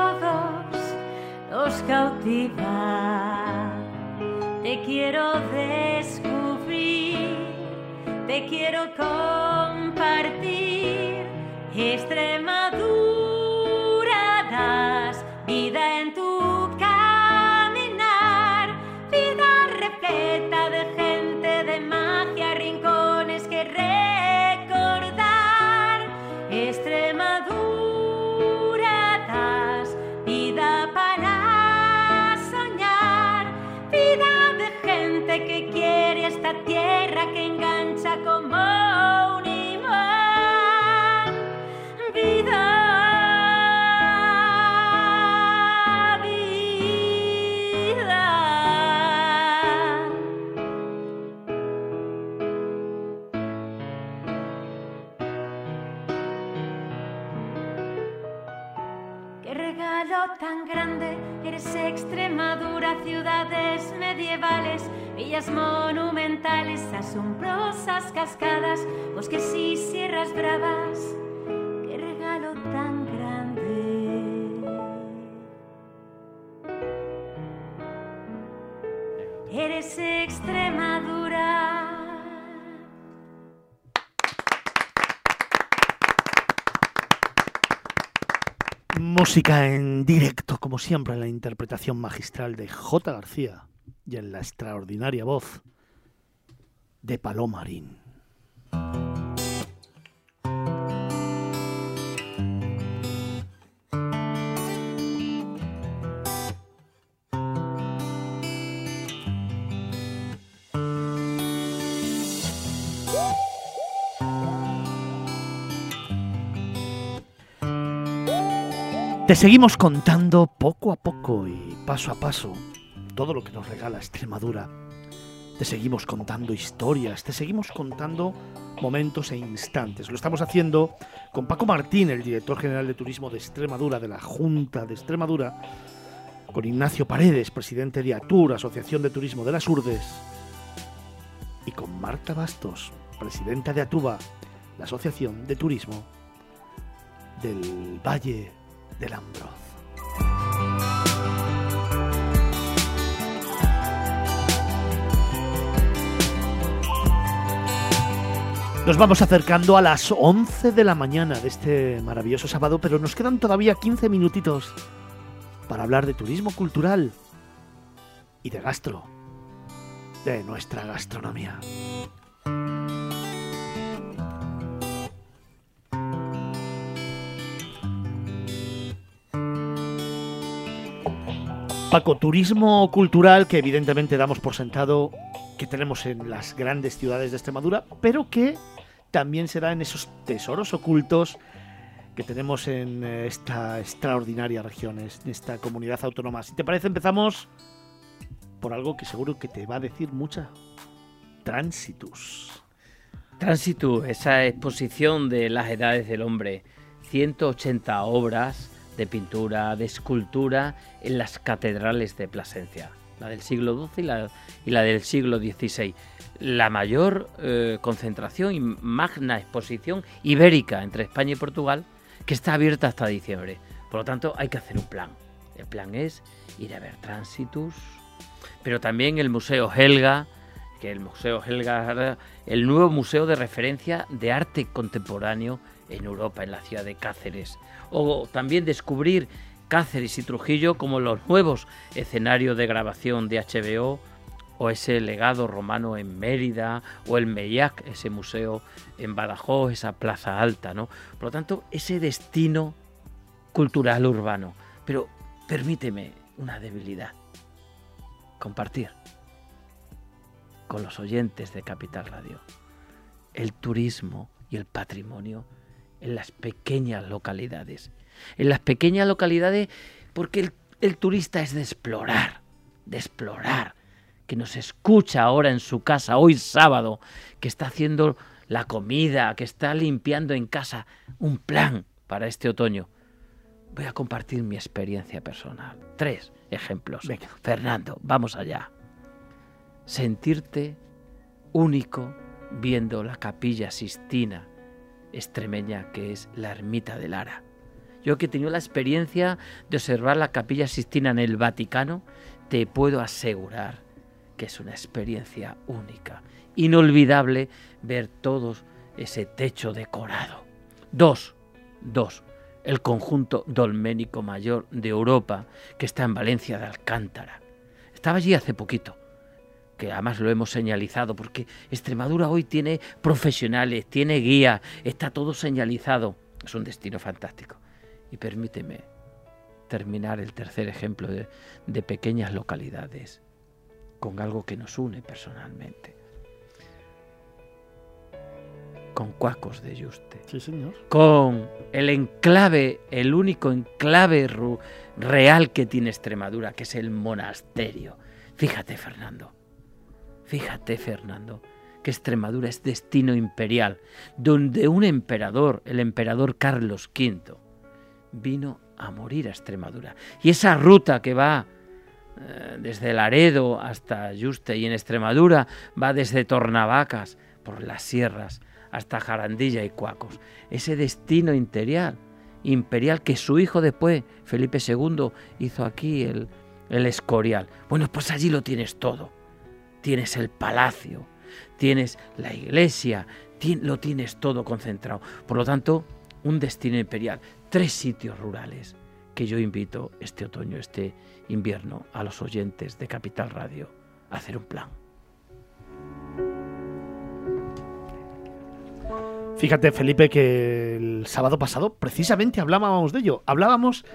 todos los cautiva. Te quiero descubrir, te quiero compartir. Extremadura das vida en tu caminar, vida repleta de Música en directo, como siempre, en la interpretación magistral de J. García y en la extraordinaria voz de Palomarín. Te seguimos contando poco a poco y paso a paso todo lo que nos regala Extremadura. Te seguimos contando historias, te seguimos contando momentos e instantes. Lo estamos haciendo con Paco Martín, el director general de turismo de Extremadura, de la Junta de Extremadura, con Ignacio Paredes, presidente de ATUR, Asociación de Turismo de las Urdes, y con Marta Bastos, presidenta de ATUBA, la Asociación de Turismo del Valle del Ambroz. Nos vamos acercando a las 11 de la mañana de este maravilloso sábado, pero nos quedan todavía 15 minutitos para hablar de turismo cultural y de gastro, de nuestra gastronomía. Paco, turismo cultural que evidentemente damos por sentado que tenemos en las grandes ciudades de Extremadura, pero que también se da en esos tesoros ocultos que tenemos en eh, esta extraordinaria región, en esta comunidad autónoma. Si te parece, empezamos por algo que seguro que te va a decir mucha. Transitus. Transitus, esa exposición de las edades del hombre. 180 obras de pintura, de escultura en las catedrales de Plasencia, la del siglo XII y la, y la del siglo XVI. La mayor eh, concentración y magna exposición ibérica entre España y Portugal que está abierta hasta diciembre. Por lo tanto, hay que hacer un plan. El plan es ir a ver Transitus, pero también el Museo Helga, que el Museo Helga, el nuevo museo de referencia de arte contemporáneo en Europa, en la ciudad de Cáceres. O también descubrir Cáceres y Trujillo como los nuevos escenarios de grabación de HBO, o ese legado romano en Mérida, o el Meillac, ese museo en Badajoz, esa plaza alta, ¿no? Por lo tanto, ese destino cultural urbano. Pero permíteme una debilidad. Compartir con los oyentes de Capital Radio el turismo y el patrimonio en las pequeñas localidades. En las pequeñas localidades porque el, turista es de explorar, de explorar, que nos escucha ahora en su casa, hoy sábado, que está haciendo la comida, que está limpiando en casa, un plan para este otoño. Voy a compartir mi experiencia personal. Tres ejemplos. Fernando, vamos allá. Sentirte único viendo la capilla Sistina extremeña que es la ermita de Lara. Yo que he tenido la experiencia de observar la capilla Sistina en el Vaticano, te puedo asegurar que es una experiencia única, inolvidable ver todos ese techo decorado. Dos, dos, el conjunto dolménico mayor de Europa que está en Valencia de Alcántara. Estaba allí hace poquito que además lo hemos señalizado, porque Extremadura hoy tiene profesionales, tiene guía, está todo señalizado. Es un destino fantástico. Y permíteme terminar el tercer ejemplo de, de pequeñas localidades con algo que nos une personalmente. Con Cuacos de Yuste. Sí, señor. Con el enclave, el único enclave real que tiene Extremadura, que es el monasterio. Fíjate, Fernando Fíjate, Fernando, que Extremadura es destino imperial, donde un emperador, el emperador Carlos V, vino a morir a Extremadura. Y esa ruta que va eh, desde Laredo hasta Yuste y en Extremadura va desde Tornavacas por las sierras hasta Jarandilla y Cuacos. Ese destino imperial, imperial que su hijo después, Felipe II, hizo aquí el, el Escorial. Bueno, pues allí lo tienes todo tienes el palacio, tienes la iglesia, lo tienes todo concentrado. Por lo tanto, un destino imperial, tres sitios rurales que yo invito este otoño, este invierno a los oyentes de Capital Radio a hacer un plan. Fíjate, Felipe, que el sábado pasado precisamente hablábamos de ello. Hablábamos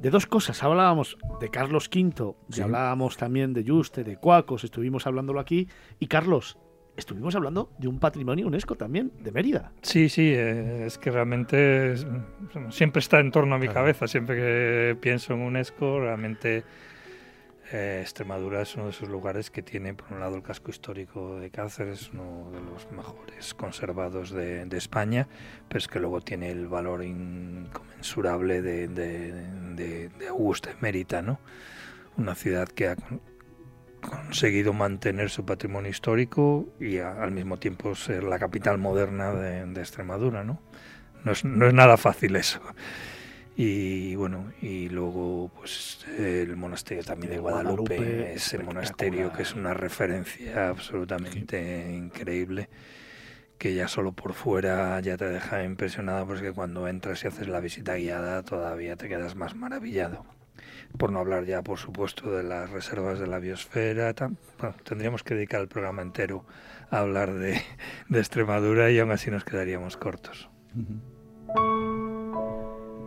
de dos cosas. Hablábamos de Carlos V, y hablábamos también de Juste, de Cuacos, estuvimos hablándolo aquí. Y Carlos, estuvimos hablando de un patrimonio UNESCO también, de Mérida. Sí, sí, eh, es que realmente siempre está en torno a mi cabeza. Siempre que pienso en UNESCO, realmente eh, Extremadura es uno de esos lugares que tiene, por un lado, el casco histórico de Cáceres, uno de los mejores conservados de, España, pero es que luego tiene el valor inconmensurable de, Augusta Mérita, ¿no? Una ciudad que ha conseguido mantener su patrimonio histórico y al mismo tiempo ser la capital moderna de, Extremadura, ¿no? No es nada fácil eso. Y bueno, y luego pues el monasterio también de Guadalupe, ese monasterio que es una referencia absolutamente increíble, que ya solo por fuera ya te deja impresionado, porque cuando entras y haces la visita guiada todavía te quedas más maravillado. Por no hablar ya, por supuesto, de las reservas de la biosfera. tendríamos que dedicar el programa entero a hablar de, de Extremadura y aún así nos quedaríamos cortos.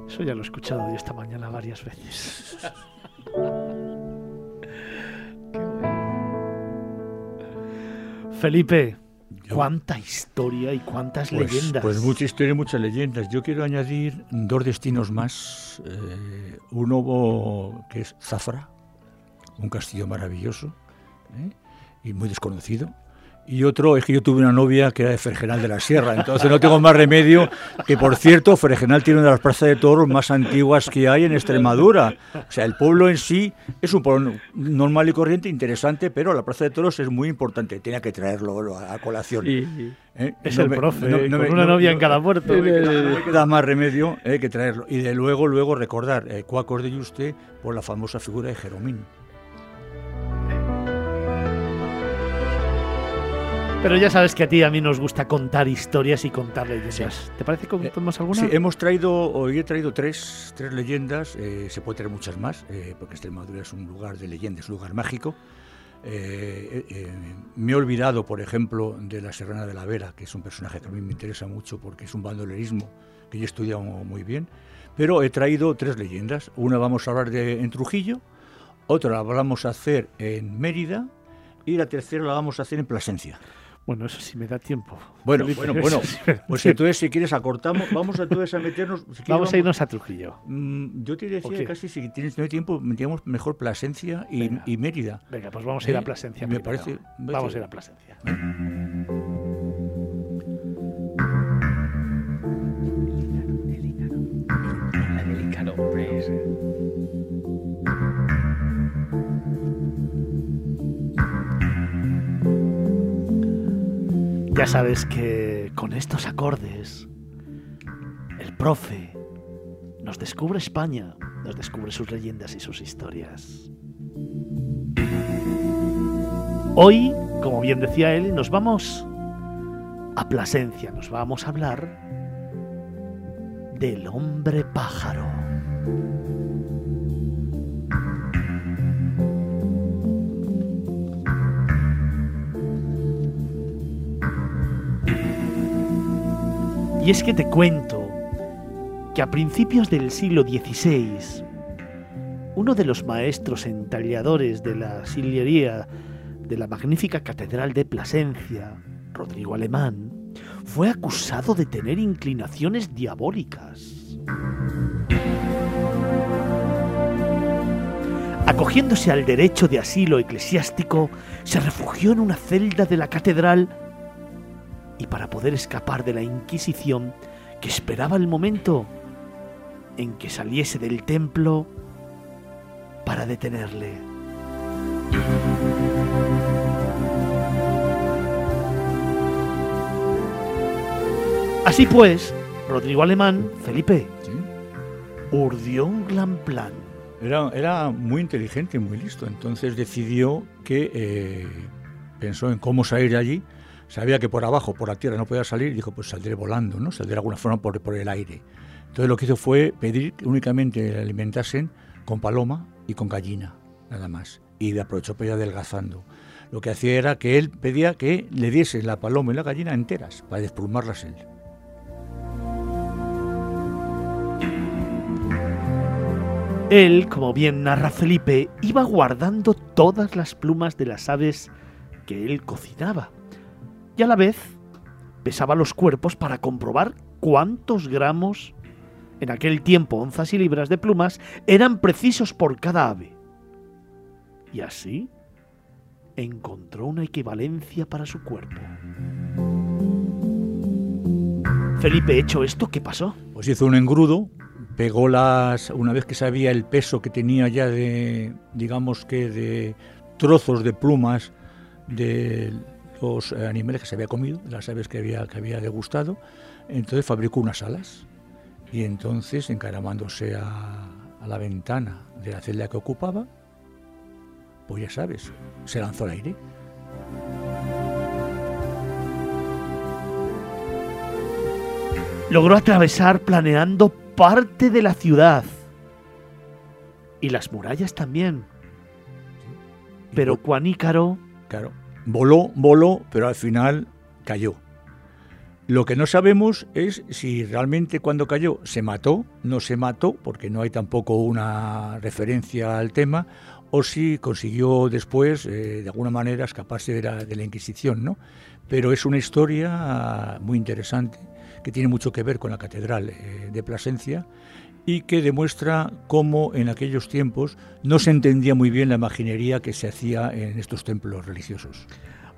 Eso ya lo he escuchado yo esta mañana varias veces. Felipe, cuánta historia y cuántas pues, leyendas. Pues mucha historia y muchas leyendas. Yo quiero añadir dos destinos más. Eh, uno que es Zafra, un castillo maravilloso ¿eh? y muy desconocido. Y otro es que yo tuve una novia que era de Fergenal de la Sierra, entonces no tengo más remedio que, por cierto, Fergenal tiene una de las plazas de toros más antiguas que hay en Extremadura. O sea, el pueblo en sí es un pueblo normal y corriente, interesante, pero la plaza de toros es muy importante. Tenía que traerlo a colación. ¿Eh? Es el profe, con una novia en cada puerto. No, me queda más remedio eh, que traerlo. Y de luego, luego recordar eh, Cuacos de Yuste por la famosa figura de Jeromín. Pero ya sabes que a ti y a mí nos gusta contar historias y contar leyendas. ¿Te parece que contemos eh, alguna? Sí, hemos traído, hoy he traído tres, tres leyendas, eh, se puede traer muchas más, eh, porque Extremadura es un lugar de leyendas, un lugar mágico. me he olvidado, por ejemplo, de la Serrana de la Vera, que es un personaje que a mí me interesa mucho porque es un bandolerismo que yo he estudiado muy bien. Pero he traído tres leyendas. Una vamos a hablar de en Trujillo, otra la vamos a hacer en Mérida y la tercera la vamos a hacer en Plasencia. Bueno, eso sí me da tiempo. Bueno, bueno, bueno. Pues entonces, si quieres, acortamos. Vamos entonces a meternos. vamos, a irnos a Trujillo. Mm, yo te decía casi, si tienes no hay tiempo, metíamos mejor Plasencia y, Mérida. Venga, pues vamos a ir a Plasencia. Me parece. Vamos a ir a Plasencia. Ya sabes que con estos acordes, el profe nos descubre España, nos descubre sus leyendas y sus historias. Hoy, como bien decía él, nos vamos a Plasencia, nos vamos a hablar del hombre pájaro. Y es que te cuento que a principios del siglo XVI, uno de los maestros entalladores de la sillería de la magnífica Catedral de Plasencia, Rodrigo Alemán, fue acusado de tener inclinaciones diabólicas. Acogiéndose al derecho de asilo eclesiástico, se refugió en una celda de la catedral y para poder escapar de la Inquisición que esperaba el momento en que saliese del templo para detenerle. Así pues, Rodrigo Alemán, Felipe, urdió un gran plan. Era, era, muy inteligente y muy listo, entonces decidió que eh, pensó en cómo salir de allí sabía que por abajo, por la tierra, no podía salir, dijo, pues saldré volando, ¿no? Saldré de alguna forma por, el aire. Entonces lo que hizo fue pedir que únicamente le alimentasen con paloma y con gallina, nada más. Y aprovechó para adelgazando. Lo que hacía era que él pedía que le diese la paloma y la gallina enteras, para desplumarlas él. Él, como bien narra Felipe, iba guardando todas las plumas de las aves que él cocinaba y a la vez pesaba los cuerpos para comprobar cuántos gramos, en aquel tiempo onzas y libras de plumas, eran precisos por cada ave. Y así encontró una equivalencia para su cuerpo. Felipe, hecho esto, ¿qué pasó? Pues hizo un engrudo, pegó las, una vez que sabía el peso que tenía ya de, digamos que de trozos de plumas del los eh, animales que se había comido, las aves que había, que había degustado. Entonces fabricó unas alas y entonces, encaramándose a, a la ventana de la celda que ocupaba, pues ya sabes, se lanzó al aire. Logró atravesar planeando parte de la ciudad y las murallas también. Pero Juan Ícaro claro voló, voló, pero al final cayó. Lo que no sabemos es si realmente cuando cayó se mató, no se mató, porque no hay tampoco una referencia al tema, o si consiguió después, eh, de alguna manera, escaparse de la, de la Inquisición, ¿no? Pero es una historia muy interesante que tiene mucho que ver con la Catedral eh, de Plasencia y que demuestra cómo en aquellos tiempos no se entendía muy bien la imaginería que se hacía en estos templos religiosos.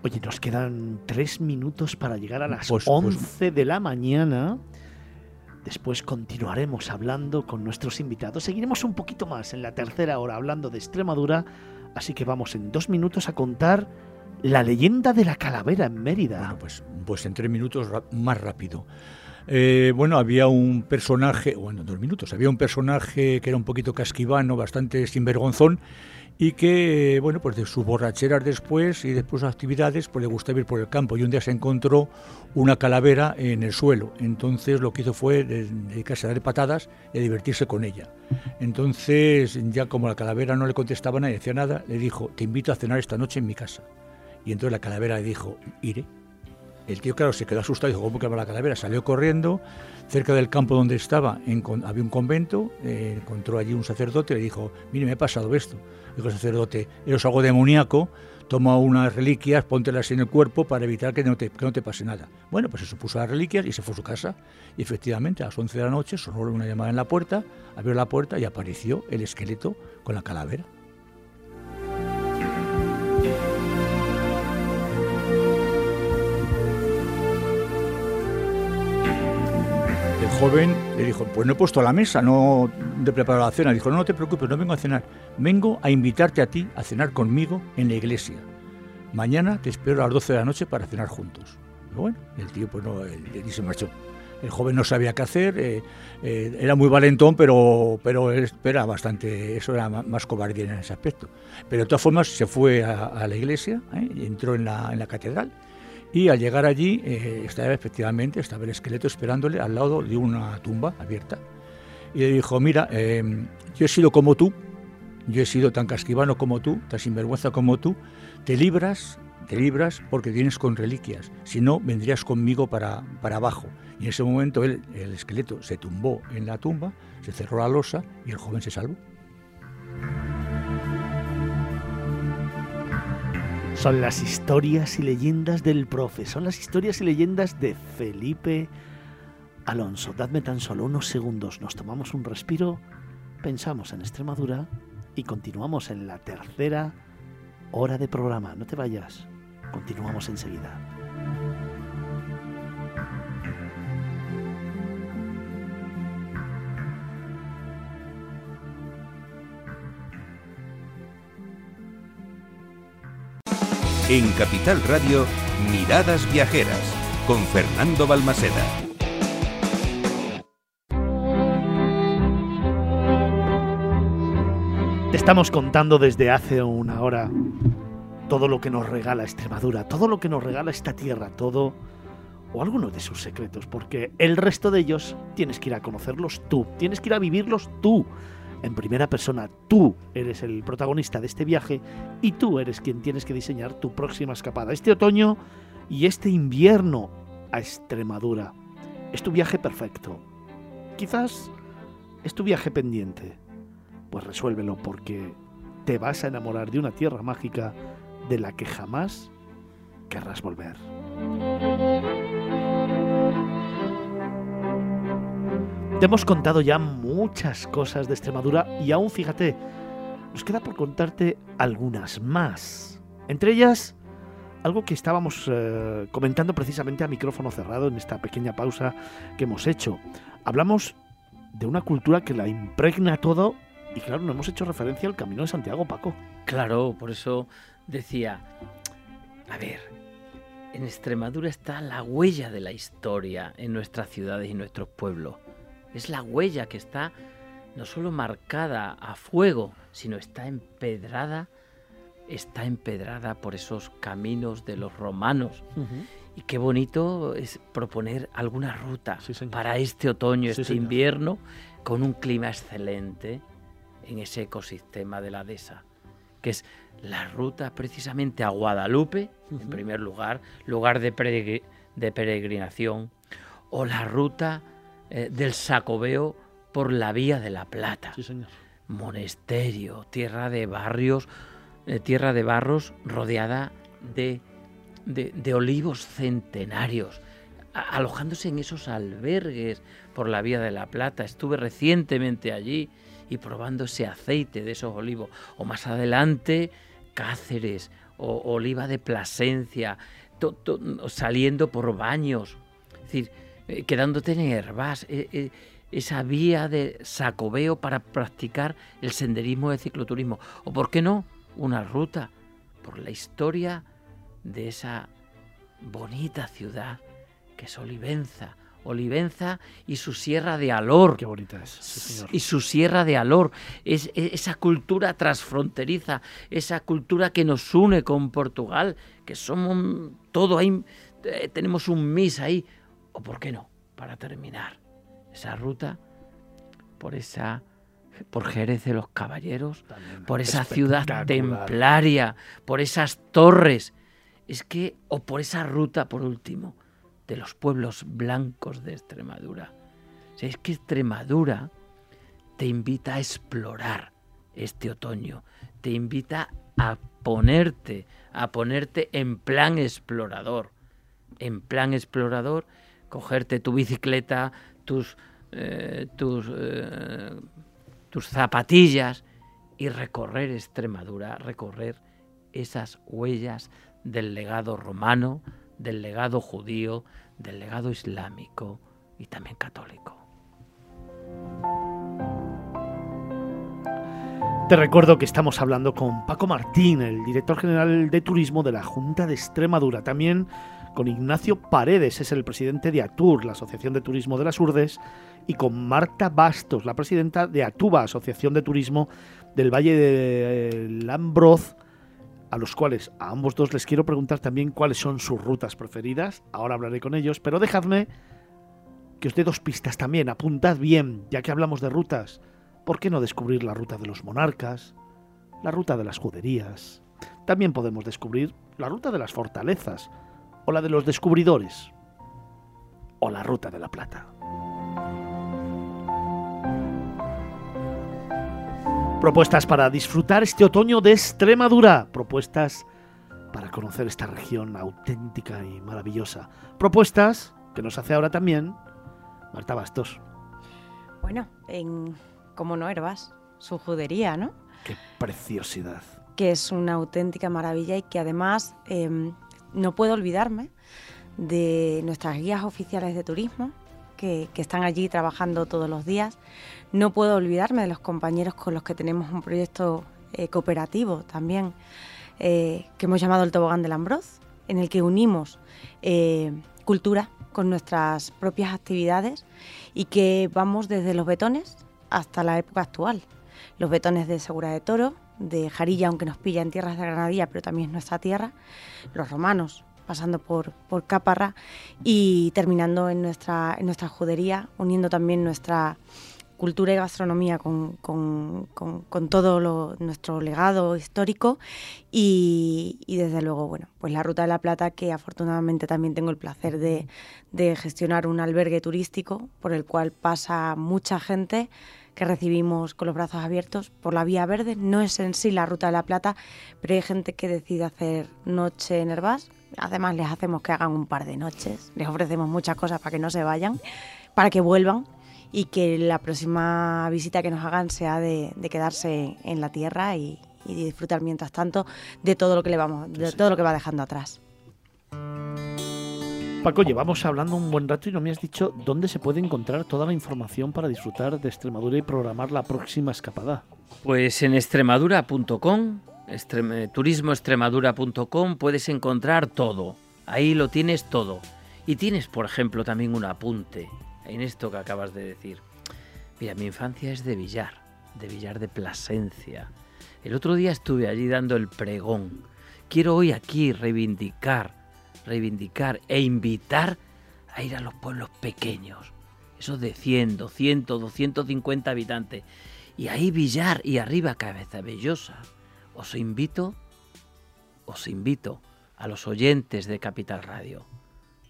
Oye, nos quedan tres minutos para llegar a las Pues- 11 de la mañana. Después continuaremos hablando con nuestros invitados. Seguiremos un poquito más en la tercera hora hablando de Extremadura. Así que vamos en dos minutos a contar la leyenda de la calavera en Mérida. Bueno, pues, pues en tres minutos más rápido. Eh, bueno, había un personaje, bueno, dos minutos, había un personaje que era un poquito casquivano, bastante sinvergonzón, y que, bueno, pues de sus borracheras después y después de sus actividades, pues le gustaba ir por el campo. Y un día se encontró una calavera en el suelo. Entonces lo que hizo fue de- dedicarse a darle patadas y a divertirse con ella. Entonces, ya como la calavera no le contestaba nada, ni decía nada, le dijo, te invito a cenar esta noche en mi casa. Y entonces la calavera le dijo, iré. El tío, claro, se quedó asustado y dijo, ¿cómo que va la calavera? Salió corriendo, cerca del campo donde estaba había un convento, eh, encontró allí un sacerdote y le dijo, mire, me ha pasado esto. Dijo el sacerdote, eres algo demoníaco, toma unas reliquias, póntelas en el cuerpo para evitar que no te, que no te pase nada. Bueno, pues se supuso las reliquias y se fue a su casa. Y efectivamente, a las 11 de la noche sonó una llamada en la puerta, abrió la puerta y apareció el esqueleto con la calavera. Joven le dijo, pues no he puesto la mesa, no he preparado la cena. Dijo, no, no te preocupes, no vengo a cenar. Vengo a invitarte a ti a cenar conmigo en la iglesia. Mañana te espero a las 12 de la noche para cenar juntos. Bueno, el tío pues no, el, se marchó. El joven no sabía qué hacer, eh, eh, era muy valentón, pero, pero era bastante, eso era más cobardía en ese aspecto. Pero de todas formas se fue a, a la iglesia, ¿eh? entró en la, en la catedral y al llegar allí eh, estaba efectivamente, estaba el esqueleto esperándole al lado de una tumba abierta. Y le dijo, mira, eh, yo he sido como tú, yo he sido tan casquivano como tú, tan sinvergüenza como tú, te libras, te libras porque vienes con reliquias, si no vendrías conmigo para, para abajo. Y en ese momento él, el esqueleto se tumbó en la tumba, se cerró la losa y el joven se salvó. Son las historias y leyendas del profe, son las historias y leyendas de Felipe Alonso. Dadme tan solo unos segundos, nos tomamos un respiro, pensamos en Extremadura y continuamos en la tercera hora de programa. No te vayas, continuamos enseguida. En Capital Radio, Miradas Viajeras, con Fernando Balmaseda. Te estamos contando desde hace una hora todo lo que nos regala Extremadura, todo lo que nos regala esta tierra, todo o algunos de sus secretos, porque el resto de ellos tienes que ir a conocerlos tú, tienes que ir a vivirlos tú, en primera persona. Tú eres el protagonista de este viaje y tú eres quien tienes que diseñar tu próxima escapada, este otoño y este invierno a Extremadura. Es tu viaje perfecto. Quizás es tu viaje pendiente. Pues resuélvelo porque te vas a enamorar de una tierra mágica de la que jamás querrás volver. Te hemos contado ya muchas cosas de Extremadura y aún fíjate, nos queda por contarte algunas más. Entre ellas, algo que estábamos eh, comentando precisamente a micrófono cerrado en esta pequeña pausa que hemos hecho. Hablamos de una cultura que la impregna todo y claro, no hemos hecho referencia al Camino de Santiago, Paco. Claro, por eso decía, a ver, en Extremadura está la huella de la historia en nuestras ciudades y nuestros pueblos. Es la huella que está no solo marcada a fuego, sino está empedrada, está empedrada por esos caminos de los romanos. Y qué bonito es proponer alguna ruta Sí, para este otoño, este invierno, con un clima excelente en ese ecosistema de la dehesa, que es la ruta precisamente a Guadalupe, en primer lugar, lugar de peregrinación, o la ruta eh, del Sacobeo por la Vía de la Plata. Sí, señor. Monesterio, tierra de barrios, eh, tierra de barros rodeada de, de, de olivos centenarios, a- alojándose en esos albergues por la Vía de la Plata. Estuve recientemente allí y probando ese aceite de esos olivos. O más adelante, Cáceres, o Oliva de Plasencia, to- to- saliendo por baños, es decir, eh, quedándote en Herbás, eh, eh, esa vía de sacobeo para practicar el senderismo de cicloturismo. O, ¿por qué no? Una ruta por la historia de esa bonita ciudad que es Olivenza. Olivenza y su sierra de Alor. Qué bonita es, señor. Y su sierra de Alor. Es, es- esa cultura transfronteriza, esa cultura que nos une con Portugal, que somos todo ahí, eh, tenemos un mis ahí. O por qué no, para terminar, esa ruta por esa por Jerez de los Caballeros, También por esa ciudad templaria, por esas torres. Es que, o por esa ruta, por último, de los pueblos blancos de Extremadura. O sea, es que Extremadura te invita a explorar este otoño, te invita a ponerte, a ponerte en plan explorador. En plan explorador, cogerte tu bicicleta, tus, eh, tus, eh, tus zapatillas y recorrer Extremadura, recorrer esas huellas del legado romano, del legado judío, del legado islámico y también católico. Te recuerdo que estamos hablando con Paco Martín, el director general de turismo de la Junta de Extremadura. También con Ignacio Paredes, es el presidente de ATUR, la Asociación de Turismo de las Urdes, y con Marta Bastos, la presidenta de ATUBA, Asociación de Turismo del Valle de Lambroz, a los cuales a ambos dos les quiero preguntar también cuáles son sus rutas preferidas. Ahora hablaré con ellos, pero dejadme que os dé dos pistas también. Apuntad bien, ya que hablamos de rutas. ¿Por qué no descubrir la ruta de los monarcas? La ruta de las juderías. También podemos descubrir la ruta de las fortalezas, o la de los descubridores, o la ruta de la plata. Propuestas para disfrutar este otoño de Extremadura. Propuestas para conocer esta región auténtica y maravillosa. Propuestas que nos hace ahora también Marta Bastos. Bueno, en, como no, Herbas, su judería, ¿no? Qué preciosidad. que es una auténtica maravilla y que además eh, no puedo olvidarme de nuestras guías oficiales de turismo que, están allí trabajando todos los días. No puedo olvidarme de los compañeros con los que tenemos un proyecto eh, cooperativo también eh, que hemos llamado el Tobogán del Ambroz, en el que unimos eh, cultura con nuestras propias actividades y que vamos desde los betones hasta la época actual. Los betones de Segura de Toro, de Jarilla, aunque nos pilla en tierras de Granadilla, pero también es nuestra tierra, los romanos, pasando por, por Caparra y terminando en nuestra, en nuestra judería, uniendo también nuestra cultura y gastronomía con, con- con- todo nuestro legado histórico. Y, y desde luego, bueno, pues la Ruta de la Plata, que afortunadamente también tengo el placer de, de gestionar un albergue turístico por el cual pasa mucha gente que recibimos con los brazos abiertos por la Vía Verde. No es en sí la Ruta de la Plata, pero hay gente que decide hacer noche en Herbás. Además, les hacemos que hagan un par de noches. Les ofrecemos muchas cosas para que no se vayan, para que vuelvan y que la próxima visita que nos hagan sea de, de quedarse en la tierra y, y disfrutar mientras tanto de todo lo que le vamos, de todo lo que va dejando atrás. Paco, llevamos hablando un buen rato y no me has dicho dónde se puede encontrar toda la información para disfrutar de Extremadura y programar la próxima escapada. Pues en extremadura.com, extrem- turismoextremadura.com puedes encontrar todo. Ahí lo tienes todo. Y tienes, por ejemplo, también un apunte en esto que acabas de decir. Mira, mi infancia es de Villar, de Villar de Plasencia. El otro día estuve allí dando el pregón. Quiero hoy aquí reivindicar, reivindicar e invitar a ir a los pueblos pequeños. Esos de 100, 200, 250 habitantes. Y ahí Villar y arriba Cabeza Bellosa. Os invito, os invito a los oyentes de Capital Radio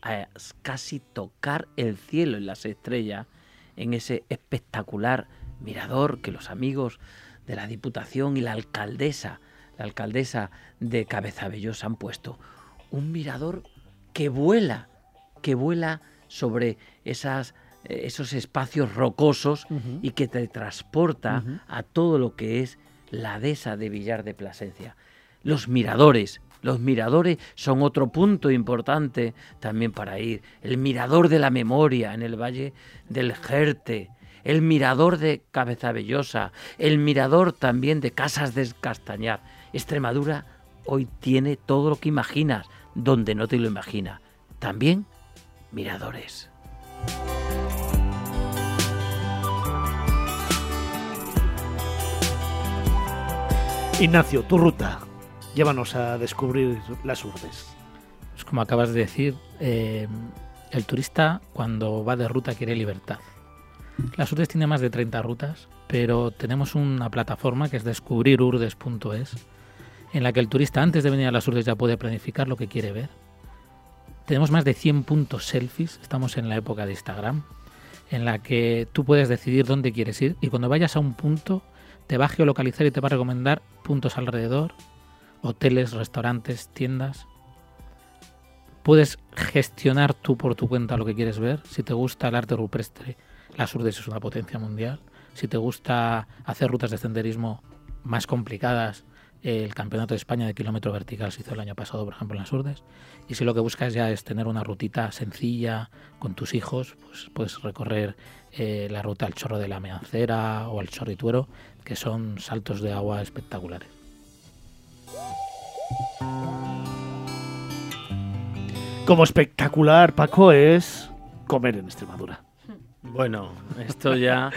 a casi tocar el cielo y las estrellas en ese espectacular mirador que los amigos de la Diputación y la alcaldesa, la alcaldesa de Cabezabellos han puesto. Un mirador que vuela, que vuela sobre esas, eh, esos espacios rocosos y que te transporta a todo lo que es la dehesa de Villar de Plasencia. Los miradores, los miradores son otro punto importante también para ir. El mirador de la memoria en el Valle del Jerte, el mirador de Cabezabellosa, el mirador también de Casas de Castañar. Extremadura hoy tiene todo lo que imaginas, donde no te lo imaginas. También miradores. Ignacio, tu ruta. Llévanos a descubrir las urdes. Pues como acabas de decir, eh, el turista cuando va de ruta quiere libertad. Las urdes tiene más de 30 rutas, pero tenemos una plataforma que es descubrirurdes.es, en la que el turista antes de venir a las urdes ya puede planificar lo que quiere ver. Tenemos más de 100 puntos selfies, estamos en la época de Instagram, en la que tú puedes decidir dónde quieres ir y cuando vayas a un punto te va a geolocalizar y te va a recomendar puntos alrededor, hoteles, restaurantes, tiendas. Puedes gestionar tú por tu cuenta lo que quieres ver. Si te gusta el arte rupestre, las Urdes es una potencia mundial. Si te gusta hacer rutas de senderismo más complicadas, el Campeonato de España de kilómetro vertical se hizo el año pasado, por ejemplo, en las Urdes. Y si lo que buscas ya es tener una rutita sencilla con tus hijos, pues puedes recorrer eh, la ruta al Chorro de la Meancera o al Chorrituero, que son saltos de agua espectaculares. Como espectacular, Paco, es comer en Extremadura. Bueno, esto ya.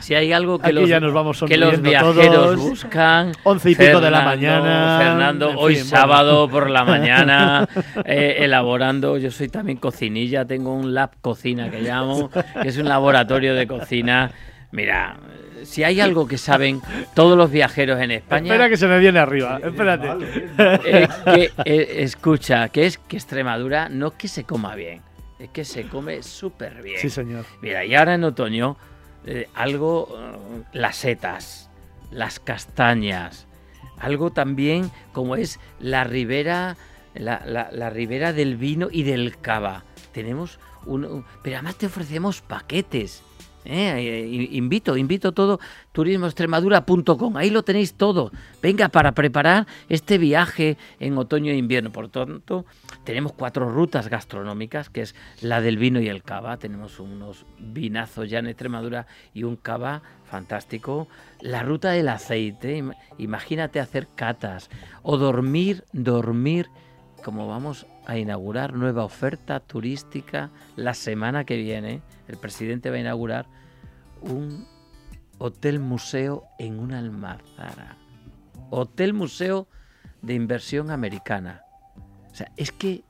Si hay algo que, Aquí los, ya nos vamos que los viajeros todos. buscan. Once y pico de la mañana, Fernando, en hoy fin, sábado bueno. por la mañana, eh, elaborando. Yo soy también cocinilla, tengo un lab cocina que llamo, que es un laboratorio de cocina. Mira, si hay algo que saben todos los viajeros en España. Espera que se me viene arriba. Espérate. que, eh, escucha, que es que Extremadura no es que se coma bien, es que se come súper bien. Sí, señor. Mira, y ahora en otoño, eh, algo, eh, las setas, las castañas, algo también como es la ribera, la, la- la ribera del vino y del cava. Tenemos un, un- pero además te ofrecemos paquetes. ¿Eh? Eh, Invito, invito todo, turismoextremadura.com, ahí lo tenéis todo. Venga, para preparar este viaje en otoño e invierno. Por tanto, tenemos cuatro rutas gastronómicas, que es la del vino y el cava. Tenemos unos vinazos ya en Extremadura y un cava fantástico. La ruta del aceite, im- imagínate hacer catas o dormir, dormir, como vamos a inaugurar nueva oferta turística la semana que viene. El presidente va a inaugurar un hotel museo en una almazara. Hotel museo de inversión americana. O sea, es que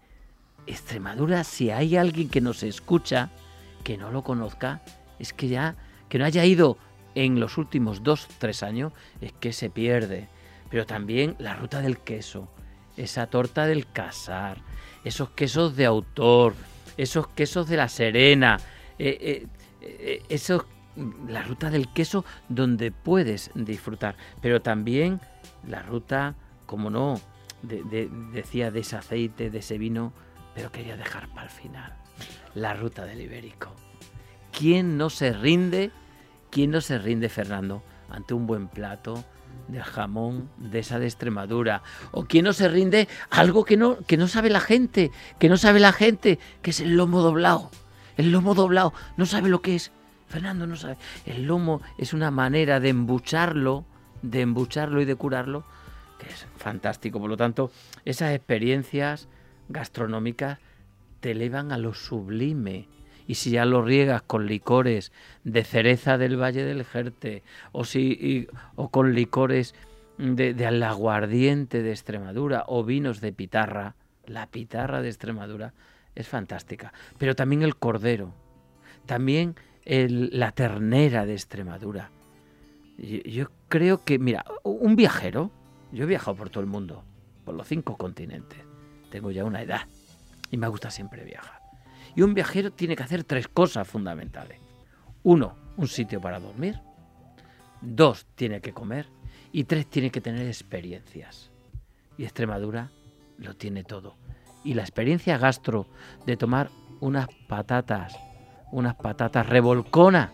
Extremadura, si hay alguien que nos escucha, que no lo conozca, es que ya, que no haya ido en los últimos dos, tres años, es que se pierde. Pero también la ruta del queso, esa torta del casar, esos quesos de autor, esos quesos de la Serena, eh, eh, eh, esos, la ruta del queso donde puedes disfrutar, pero también la ruta, como no, de- de- decía de ese aceite, de ese vino, pero quería dejar para el final, la ruta del ibérico. ¿Quién no se rinde? ¿Quién no se rinde, Fernando, ante un buen plato de jamón de esa de Extremadura? ¿O quién no se rinde algo que no, que no sabe la gente, que no sabe la gente, que es el lomo doblado? El lomo doblado, no sabe lo que es. Fernando no sabe. El lomo es una manera de embucharlo, de embucharlo y de curarlo, que es fantástico. Por lo tanto, esas experiencias gastronómicas te elevan a lo sublime. Y si ya lo riegas con licores de cereza del Valle del Jerte, o, si, o con licores de, de aguardiente de Extremadura, o vinos de pitarra, la pitarra de Extremadura es fantástica. Pero también el cordero, también la ternera de Extremadura. Yo, yo creo que, mira, un viajero, yo he viajado por todo el mundo, por los cinco continentes, tengo ya una edad y me gusta siempre viajar. Y un viajero tiene que hacer tres cosas fundamentales. Uno, un sitio para dormir. Dos, tiene que comer. Y tres, tiene que tener experiencias. Y Extremadura lo tiene todo. Y la experiencia gastro de tomar unas patatas, unas patatas revolconas,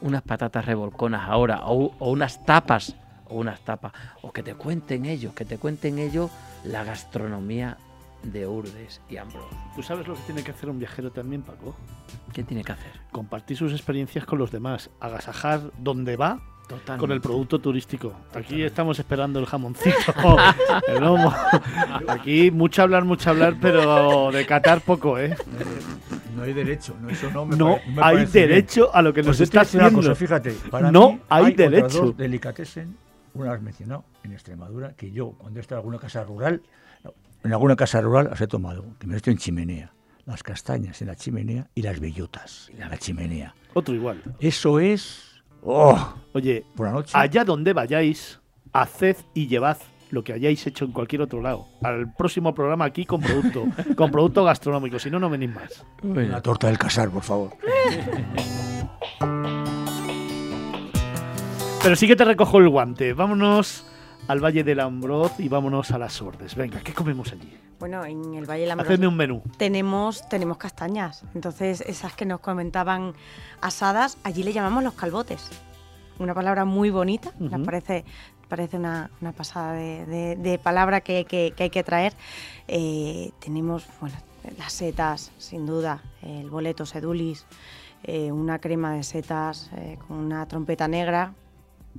unas patatas revolconas ahora, o, o unas tapas, o unas tapas, o que te cuenten ellos, que te cuenten ellos la gastronomía de Urdes y Ambros. ¿Tú sabes lo que tiene que hacer un viajero también, Paco? ¿Qué tiene que hacer? Compartir sus experiencias con los demás, agasajar donde va con el producto turístico. Aquí estamos esperando el jamoncito, el lomo. Aquí mucho hablar, mucho hablar, pero de catar poco, ¿eh? No hay derecho, no, eso no me No pare- me hay parece bien. derecho a lo que Pues nos te está haciendo. cosa, fíjate, para No mí hay otras derecho. dos delicatessen, una has mencionado en Extremadura, que yo cuando he estado en alguna casa rural, en alguna casa rural las he tomado, que me he hecho en chimenea. Las castañas en la chimenea y las bellotas en la chimenea. Otro igual. Eso es. ¡Oh! Oye, Por la noche. allá donde vayáis, haced y llevad lo que hayáis hecho en cualquier otro lado. Al próximo programa aquí con producto, con producto gastronómico. Si no, no venís más. Una torta del casar, por favor. Pero sí que te recojo el guante. Vámonos al Valle del Ambroz y vámonos a las Sordes. Venga, ¿qué comemos allí? Bueno, en el Valle de la Hacedme un menú. tenemos, tenemos castañas. Entonces, esas que nos comentaban asadas, allí le llamamos los calbotes. Una palabra muy bonita, parece, parece una, una pasada de, de- de palabra que, que- que hay que traer. Eh, tenemos, bueno, las setas, sin duda, el boleto sedulis, eh, una crema de setas eh, con una trompeta negra.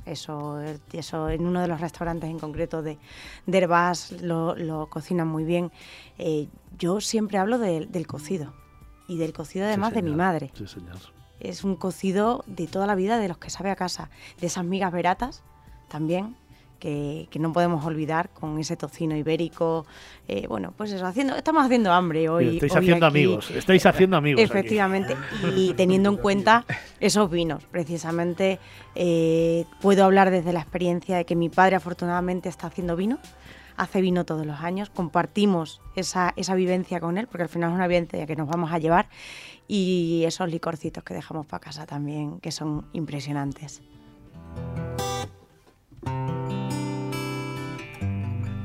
Eso, eso en uno de los restaurantes en concreto de, de Herbás lo, lo cocinan muy bien. Eh, yo siempre hablo del- del cocido y del cocido además de mi madre. Sí, señor. Es un cocido de toda la vida de los que sabe a casa, de esas migas veratas también, que, que no podemos olvidar con ese tocino ibérico. Eh, bueno, pues eso, haciendo, estamos haciendo hambre hoy. estáis hoy haciendo aquí. amigos. Estáis haciendo amigos. aquí. Efectivamente, y teniendo en cuenta esos vinos, precisamente eh, puedo hablar desde la experiencia de que mi padre afortunadamente está haciendo vino, hace vino todos los años, compartimos esa, esa vivencia con él, porque al final es una vivencia que nos vamos a llevar, y esos licorcitos que dejamos para casa también, que son impresionantes.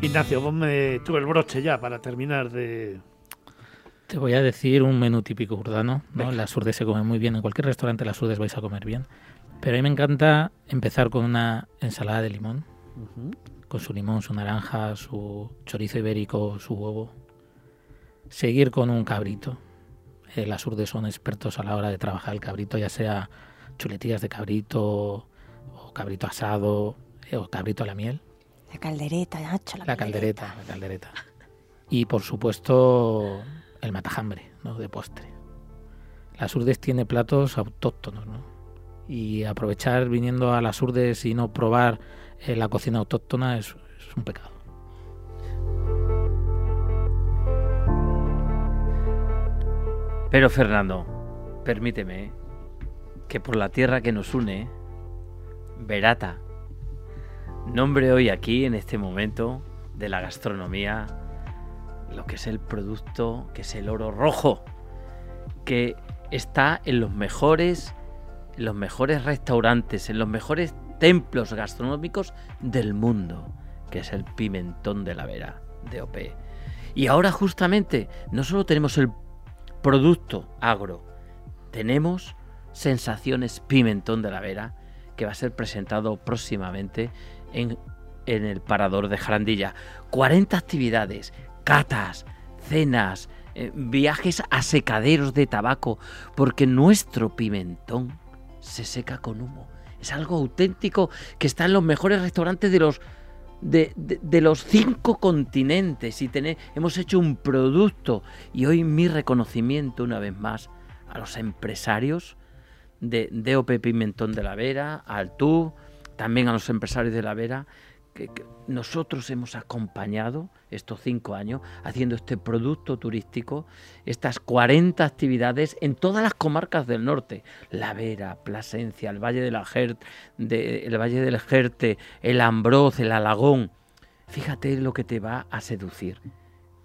Ignacio, ponme tú el broche ya para terminar de. Te voy a decir un menú típico urdano, ¿no? Las urdes se come muy bien, en cualquier restaurante las urdes vais a comer bien. Pero a mí me encanta empezar con una ensalada de limón, con su limón, su naranja, su chorizo ibérico, su huevo. Seguir con un cabrito. Eh, las urdes son expertos a la hora de trabajar el cabrito, ya sea chuletillas de cabrito, o cabrito asado, eh, o cabrito a la miel. La caldereta, Nacho, la, La caldereta, la caldereta. Y por supuesto el matajambre, ¿no? De postre. Las Urdes tiene platos autóctonos, ¿no? Y aprovechar viniendo a las Urdes y no probar eh, la cocina autóctona es, es un pecado. Pero Fernando, permíteme que por la tierra que nos une, Verata, nombre hoy aquí en este momento de la gastronomía lo que es el producto, que es el oro rojo, que está en los mejores, los mejores restaurantes, en los mejores templos gastronómicos del mundo, que es el pimentón de la Vera, de OP. Y ahora justamente no solo tenemos el producto agro, tenemos sensaciones pimentón de la Vera, que va a ser presentado próximamente en, el Parador de Jarandilla. 40 actividades, catas, cenas, eh, viajes a secaderos de tabaco, porque nuestro pimentón se seca con humo. Es algo auténtico que está en los mejores restaurantes de los de, los cinco continentes y hemos hecho un producto y hoy mi reconocimiento una vez más a los empresarios de DOP Pimentón de la Vera, al TU, también a los empresarios de la Vera, que, nosotros hemos acompañado estos cinco años haciendo este producto turístico, estas 40 actividades en todas las comarcas del norte, La Vera, Plasencia, el Valle de- el Valle del Jerte, el Ambroz, el Alagón. Fíjate lo que te va a seducir.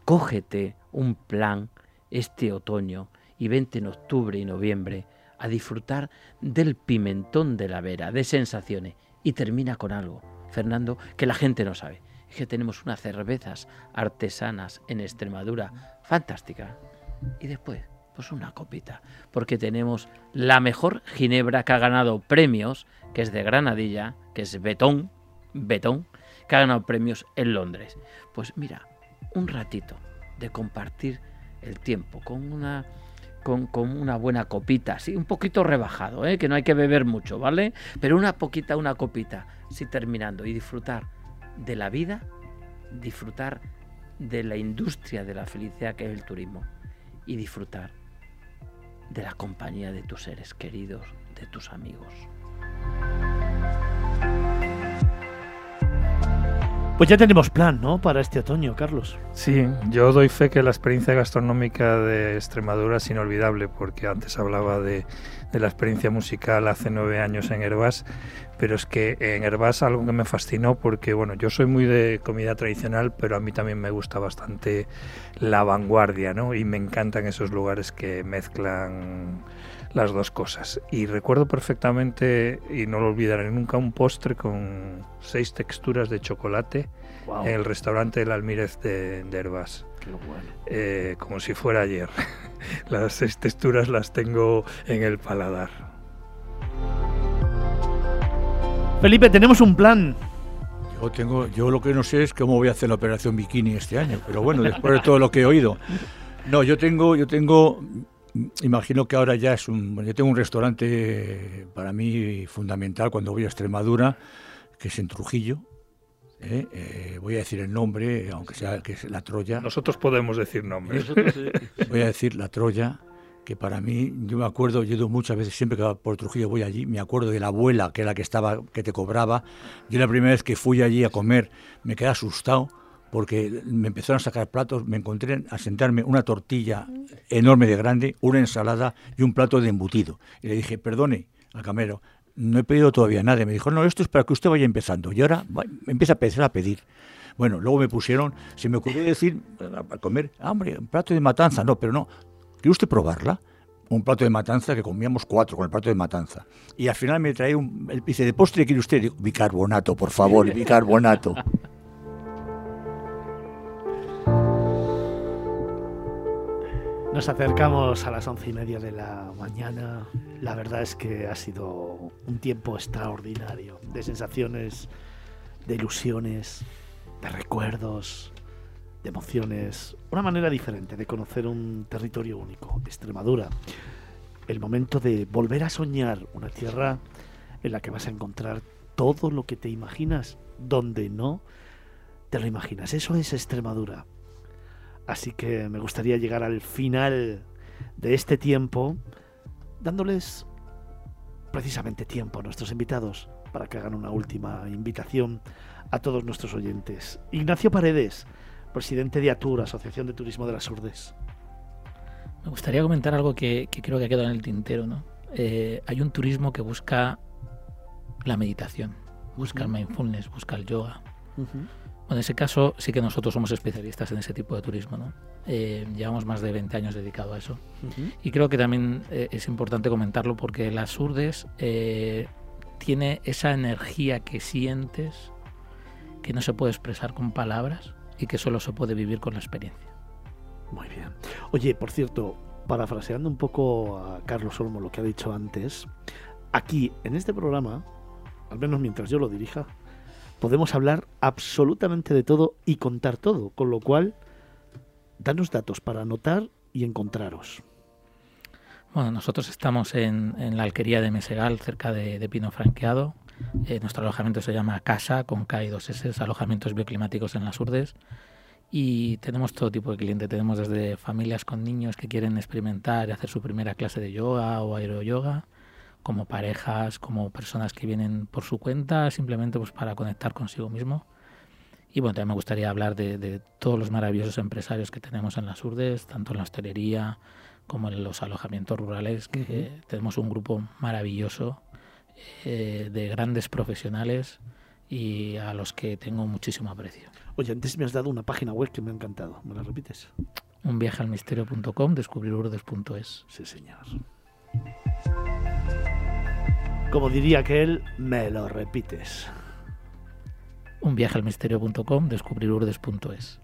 Cógete un plan este otoño y vente en octubre y noviembre a disfrutar del pimentón de la vera, de sensaciones. Y termina con algo, Fernando, que la gente no sabe. Es que tenemos unas cervezas artesanas en Extremadura fantástica. Y después, pues una copita, porque tenemos la mejor ginebra que ha ganado premios, que es de Granadilla, que es Betón, Betón, que ha ganado premios en Londres. Pues mira, un ratito de compartir el tiempo con una con, una buena copita, así un poquito rebajado, ¿eh? que no hay que beber mucho, ¿vale? Pero una poquita, una copita, sí terminando y disfrutar de la vida, disfrutar de la industria de la felicidad que es el turismo y disfrutar de la compañía de tus seres queridos, de tus amigos. Pues ya tenemos plan, ¿no? Para este otoño, Carlos. Sí, yo doy fe que la experiencia gastronómica de Extremadura es inolvidable, porque antes hablaba de, la experiencia musical hace nueve años en Herbás, pero es que en Herbás algo que me fascinó, porque bueno, yo soy muy de comida tradicional, pero a mí también me gusta bastante la vanguardia, ¿no? Y me encantan esos lugares que mezclan las dos cosas. Y recuerdo perfectamente, y no lo olvidaré nunca, un postre con seis texturas de chocolate en el restaurante del Almirez de, de Herbás. Eh, como si fuera ayer. las seis texturas las tengo en el paladar. Felipe, tenemos un plan. Yo tengo, yo lo que no sé es cómo voy a hacer la operación bikini este año, pero bueno, después de todo lo que he oído. No, yo tengo, yo tengo imagino que ahora ya es un... Yo tengo un restaurante para mí fundamental cuando voy a Extremadura, que es en Trujillo. ¿eh? Eh, voy a decir el nombre, aunque sea que es La Troya. Nosotros podemos decir nombres. voy a decir La Troya, que para mí, yo me acuerdo, yo he ido muchas veces, siempre que por Trujillo voy allí, me acuerdo de la abuela, que era la que estaba, que te cobraba. Yo la primera vez que fui allí a comer, me quedé asustado porque me empezaron a sacar platos, me encontré a sentarme una tortilla enorme de grande, una ensalada y un plato de embutido. Y le dije, perdone al camero, no he pedido todavía nada. Y me dijo, no, esto es para que usted vaya empezando. Y ahora empieza a empezar a pedir. Bueno, luego me pusieron, se me ocurrió decir, para comer, ah, hombre, un plato de matanza. No, pero no, ¿quiere usted probarla? un plato de matanza que comíamos cuatro con el plato de matanza. Y al final me trae un. Dice, ¿de postre quiere usted? Digo, bicarbonato, por favor, bicarbonato. Nos acercamos a las once y media de la mañana. La verdad es que ha sido un tiempo extraordinario de sensaciones, de ilusiones, de recuerdos, de emociones. Una manera diferente de conocer un territorio único, Extremadura. El momento de volver a soñar una tierra en la que vas a encontrar todo lo que te imaginas, donde no te lo imaginas. Eso es Extremadura. Así que me gustaría llegar al final de este tiempo dándoles precisamente tiempo a nuestros invitados para que hagan una última invitación a todos nuestros oyentes. Ignacio Paredes, presidente de ATUR, Asociación de Turismo de las Urdes. Me gustaría comentar algo que, creo que ha quedado en el tintero. ¿no? Eh, hay un turismo que busca la meditación, busca el mindfulness, busca el yoga. Bueno, en ese caso sí que nosotros somos especialistas en ese tipo de turismo. ¿no? Eh, llevamos más de 20 años dedicado a eso. Y creo que también eh, es importante comentarlo porque las urdes eh, tiene esa energía que sientes que no se puede expresar con palabras y que solo se puede vivir con la experiencia. Muy bien. Oye, por cierto, parafraseando un poco a Carlos Olmo lo que ha dicho antes, aquí en este programa, al menos mientras yo lo dirija, podemos hablar absolutamente de todo y contar todo, con lo cual, danos datos para anotar y encontraros. Bueno, nosotros estamos en, la alquería de Mesegal, cerca de, Pino Franqueado. Eh, nuestro alojamiento se llama Casa, con K y dos S, alojamientos bioclimáticos en las Urdes. Y tenemos todo tipo de clientes. Tenemos desde familias con niños que quieren experimentar y hacer su primera clase de yoga o aeroyoga, como parejas, como personas que vienen por su cuenta, simplemente pues para conectar consigo mismo. Y bueno, también me gustaría hablar de, todos los maravillosos empresarios que tenemos en las Urdes, tanto en la hostelería como en los alojamientos rurales, que tenemos un grupo maravilloso eh, de grandes profesionales y a los que tengo muchísimo aprecio. Oye, antes me has dado una página web que me ha encantado. ¿Me la repites? Un viaje al misterio.com, descubrirurdes.es. Sí, señor. Como diría aquel, me lo repites. Un viaje al misterio.com, descubrirurdes.es.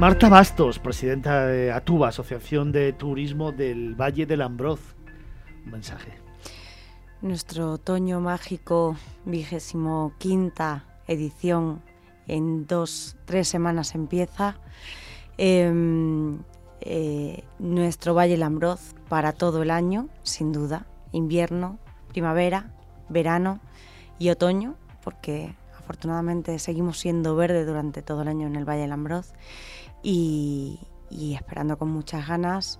Marta Bastos, presidenta de ATUBA, Asociación de Turismo del Valle del Ambroz. Un mensaje. Nuestro otoño mágico, vigésimo quinta edición, en dos, tres semanas empieza. Em, eh, nuestro Valle del Ambroz para todo el año, sin duda. Invierno, primavera, verano y otoño, porque afortunadamente seguimos siendo verde durante todo el año en el Valle del Ambroz y, esperando con muchas ganas.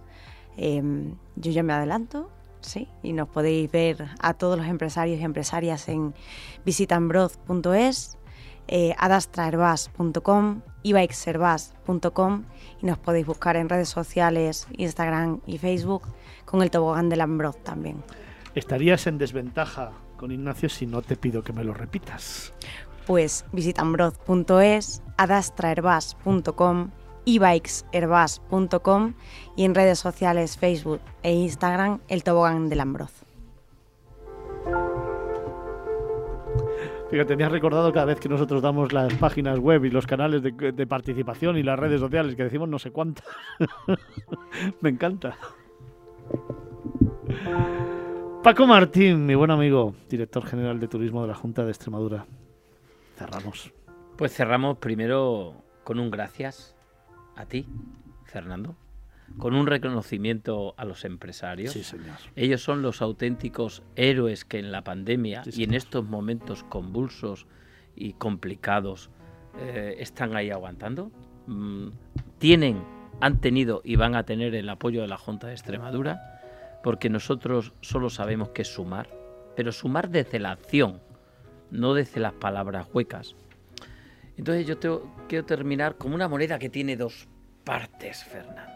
Em, yo ya me adelanto, sí, y nos podéis ver a todos los empresarios y empresarias en visitambroz.es, eh, adastraherbas.com, ibikeservas.com y nos podéis buscar en redes sociales, Instagram y Facebook con el tobogán del Ambroz también. Estarías en desventaja con Ignacio si no te pido que me lo repitas. Pues visitambroz.es, adastraherbas.com ebikesherbas.com y en redes sociales Facebook e Instagram el tobogán del Ambroz. Fíjate, me recordado cada vez que nosotros damos las páginas web y los canales de, participación y las redes sociales, que decimos no sé cuántas. me encanta. Paco Martín, mi buen amigo, director general de turismo de la Junta de Extremadura. Cerramos. Pues cerramos primero con un gracias a ti, Fernando, con un reconocimiento a los empresarios. Sí, señor. Ellos son los auténticos héroes que en la pandemia y en estos momentos convulsos y complicados eh, están ahí aguantando. Mm, tienen, han tenido y van a tener el apoyo de la Junta de Extremadura, porque nosotros solo sabemos que es sumar, pero sumar desde la acción, no desde las palabras huecas. Entonces yo quiero terminar con una moneda que tiene dos partes, Fernando.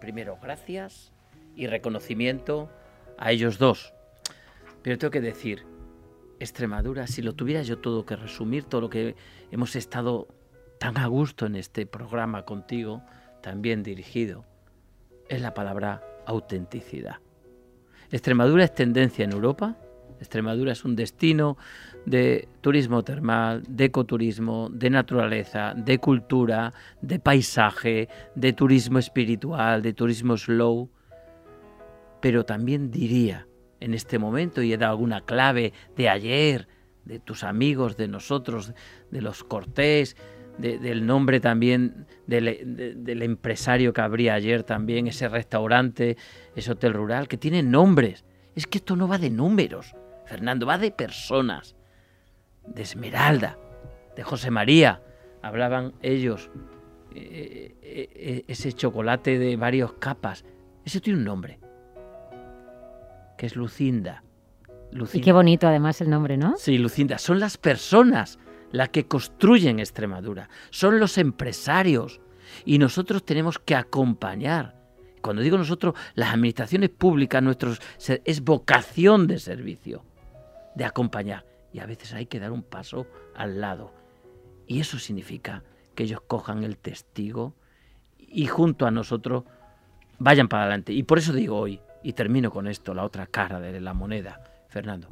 Primero, gracias y reconocimiento a ellos dos. Pero tengo que decir, Extremadura, si lo tuviera yo todo que resumir, todo lo que hemos estado tan a gusto en este programa contigo, tan bien dirigido, es la palabra autenticidad. Extremadura es tendencia en Europa, Extremadura es un destino de turismo termal, de ecoturismo, de naturaleza, de cultura, de paisaje, de turismo espiritual, de turismo slow. Pero también diría en este momento, y he dado alguna clave de ayer, de tus amigos, de nosotros, de los Cortés, del nombre también del, empresario que habría ayer también, ese restaurante, ese hotel rural, que tiene nombres. Es que esto no va de números, Fernando, va de personas de Esmeralda, de José María. Hablaban ellos, eh, eh, eh, ese chocolate de varias capas. Ese tiene un nombre, que es Lucinda. Y qué bonito además el nombre, ¿no? Sí, Lucinda. Son las personas las que construyen Extremadura. Son los empresarios. Y nosotros tenemos que acompañar. Cuando digo nosotros, las administraciones públicas, nuestros, es vocación de servicio, de acompañar y a veces hay que dar un paso al lado. Y eso significa que ellos cojan el testigo y junto a nosotros vayan para adelante. Y por eso digo hoy, y termino con esto, la otra cara de la moneda, Fernando,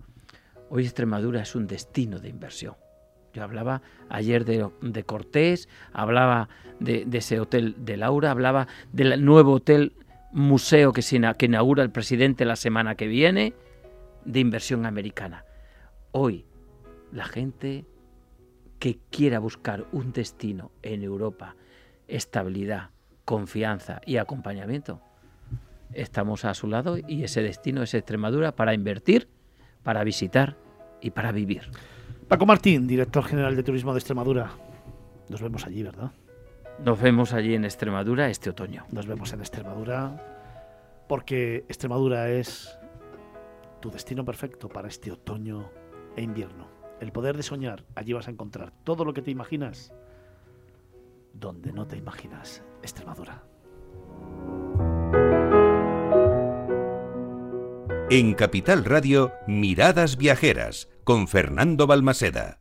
hoy Extremadura es un destino de inversión. Yo hablaba ayer de, Cortés, hablaba de, ese hotel de Laura, hablaba del nuevo hotel museo que, que inaugura el presidente la semana que viene, de inversión americana. Hoy, la gente que quiera buscar un destino en Europa, estabilidad, confianza y acompañamiento, estamos a su lado y ese destino es Extremadura para invertir, para visitar y para vivir. Paco Martín, director general de Turismo de Extremadura. Nos vemos allí, ¿verdad? Nos vemos allí en Extremadura este otoño. Nos vemos en Extremadura porque Extremadura es tu destino perfecto para este otoño e invierno. El poder de soñar, allí vas a encontrar todo lo que te imaginas, donde no te imaginas, Extremadura. En Capital Radio, Miradas Viajeras, con Fernando Balmaseda.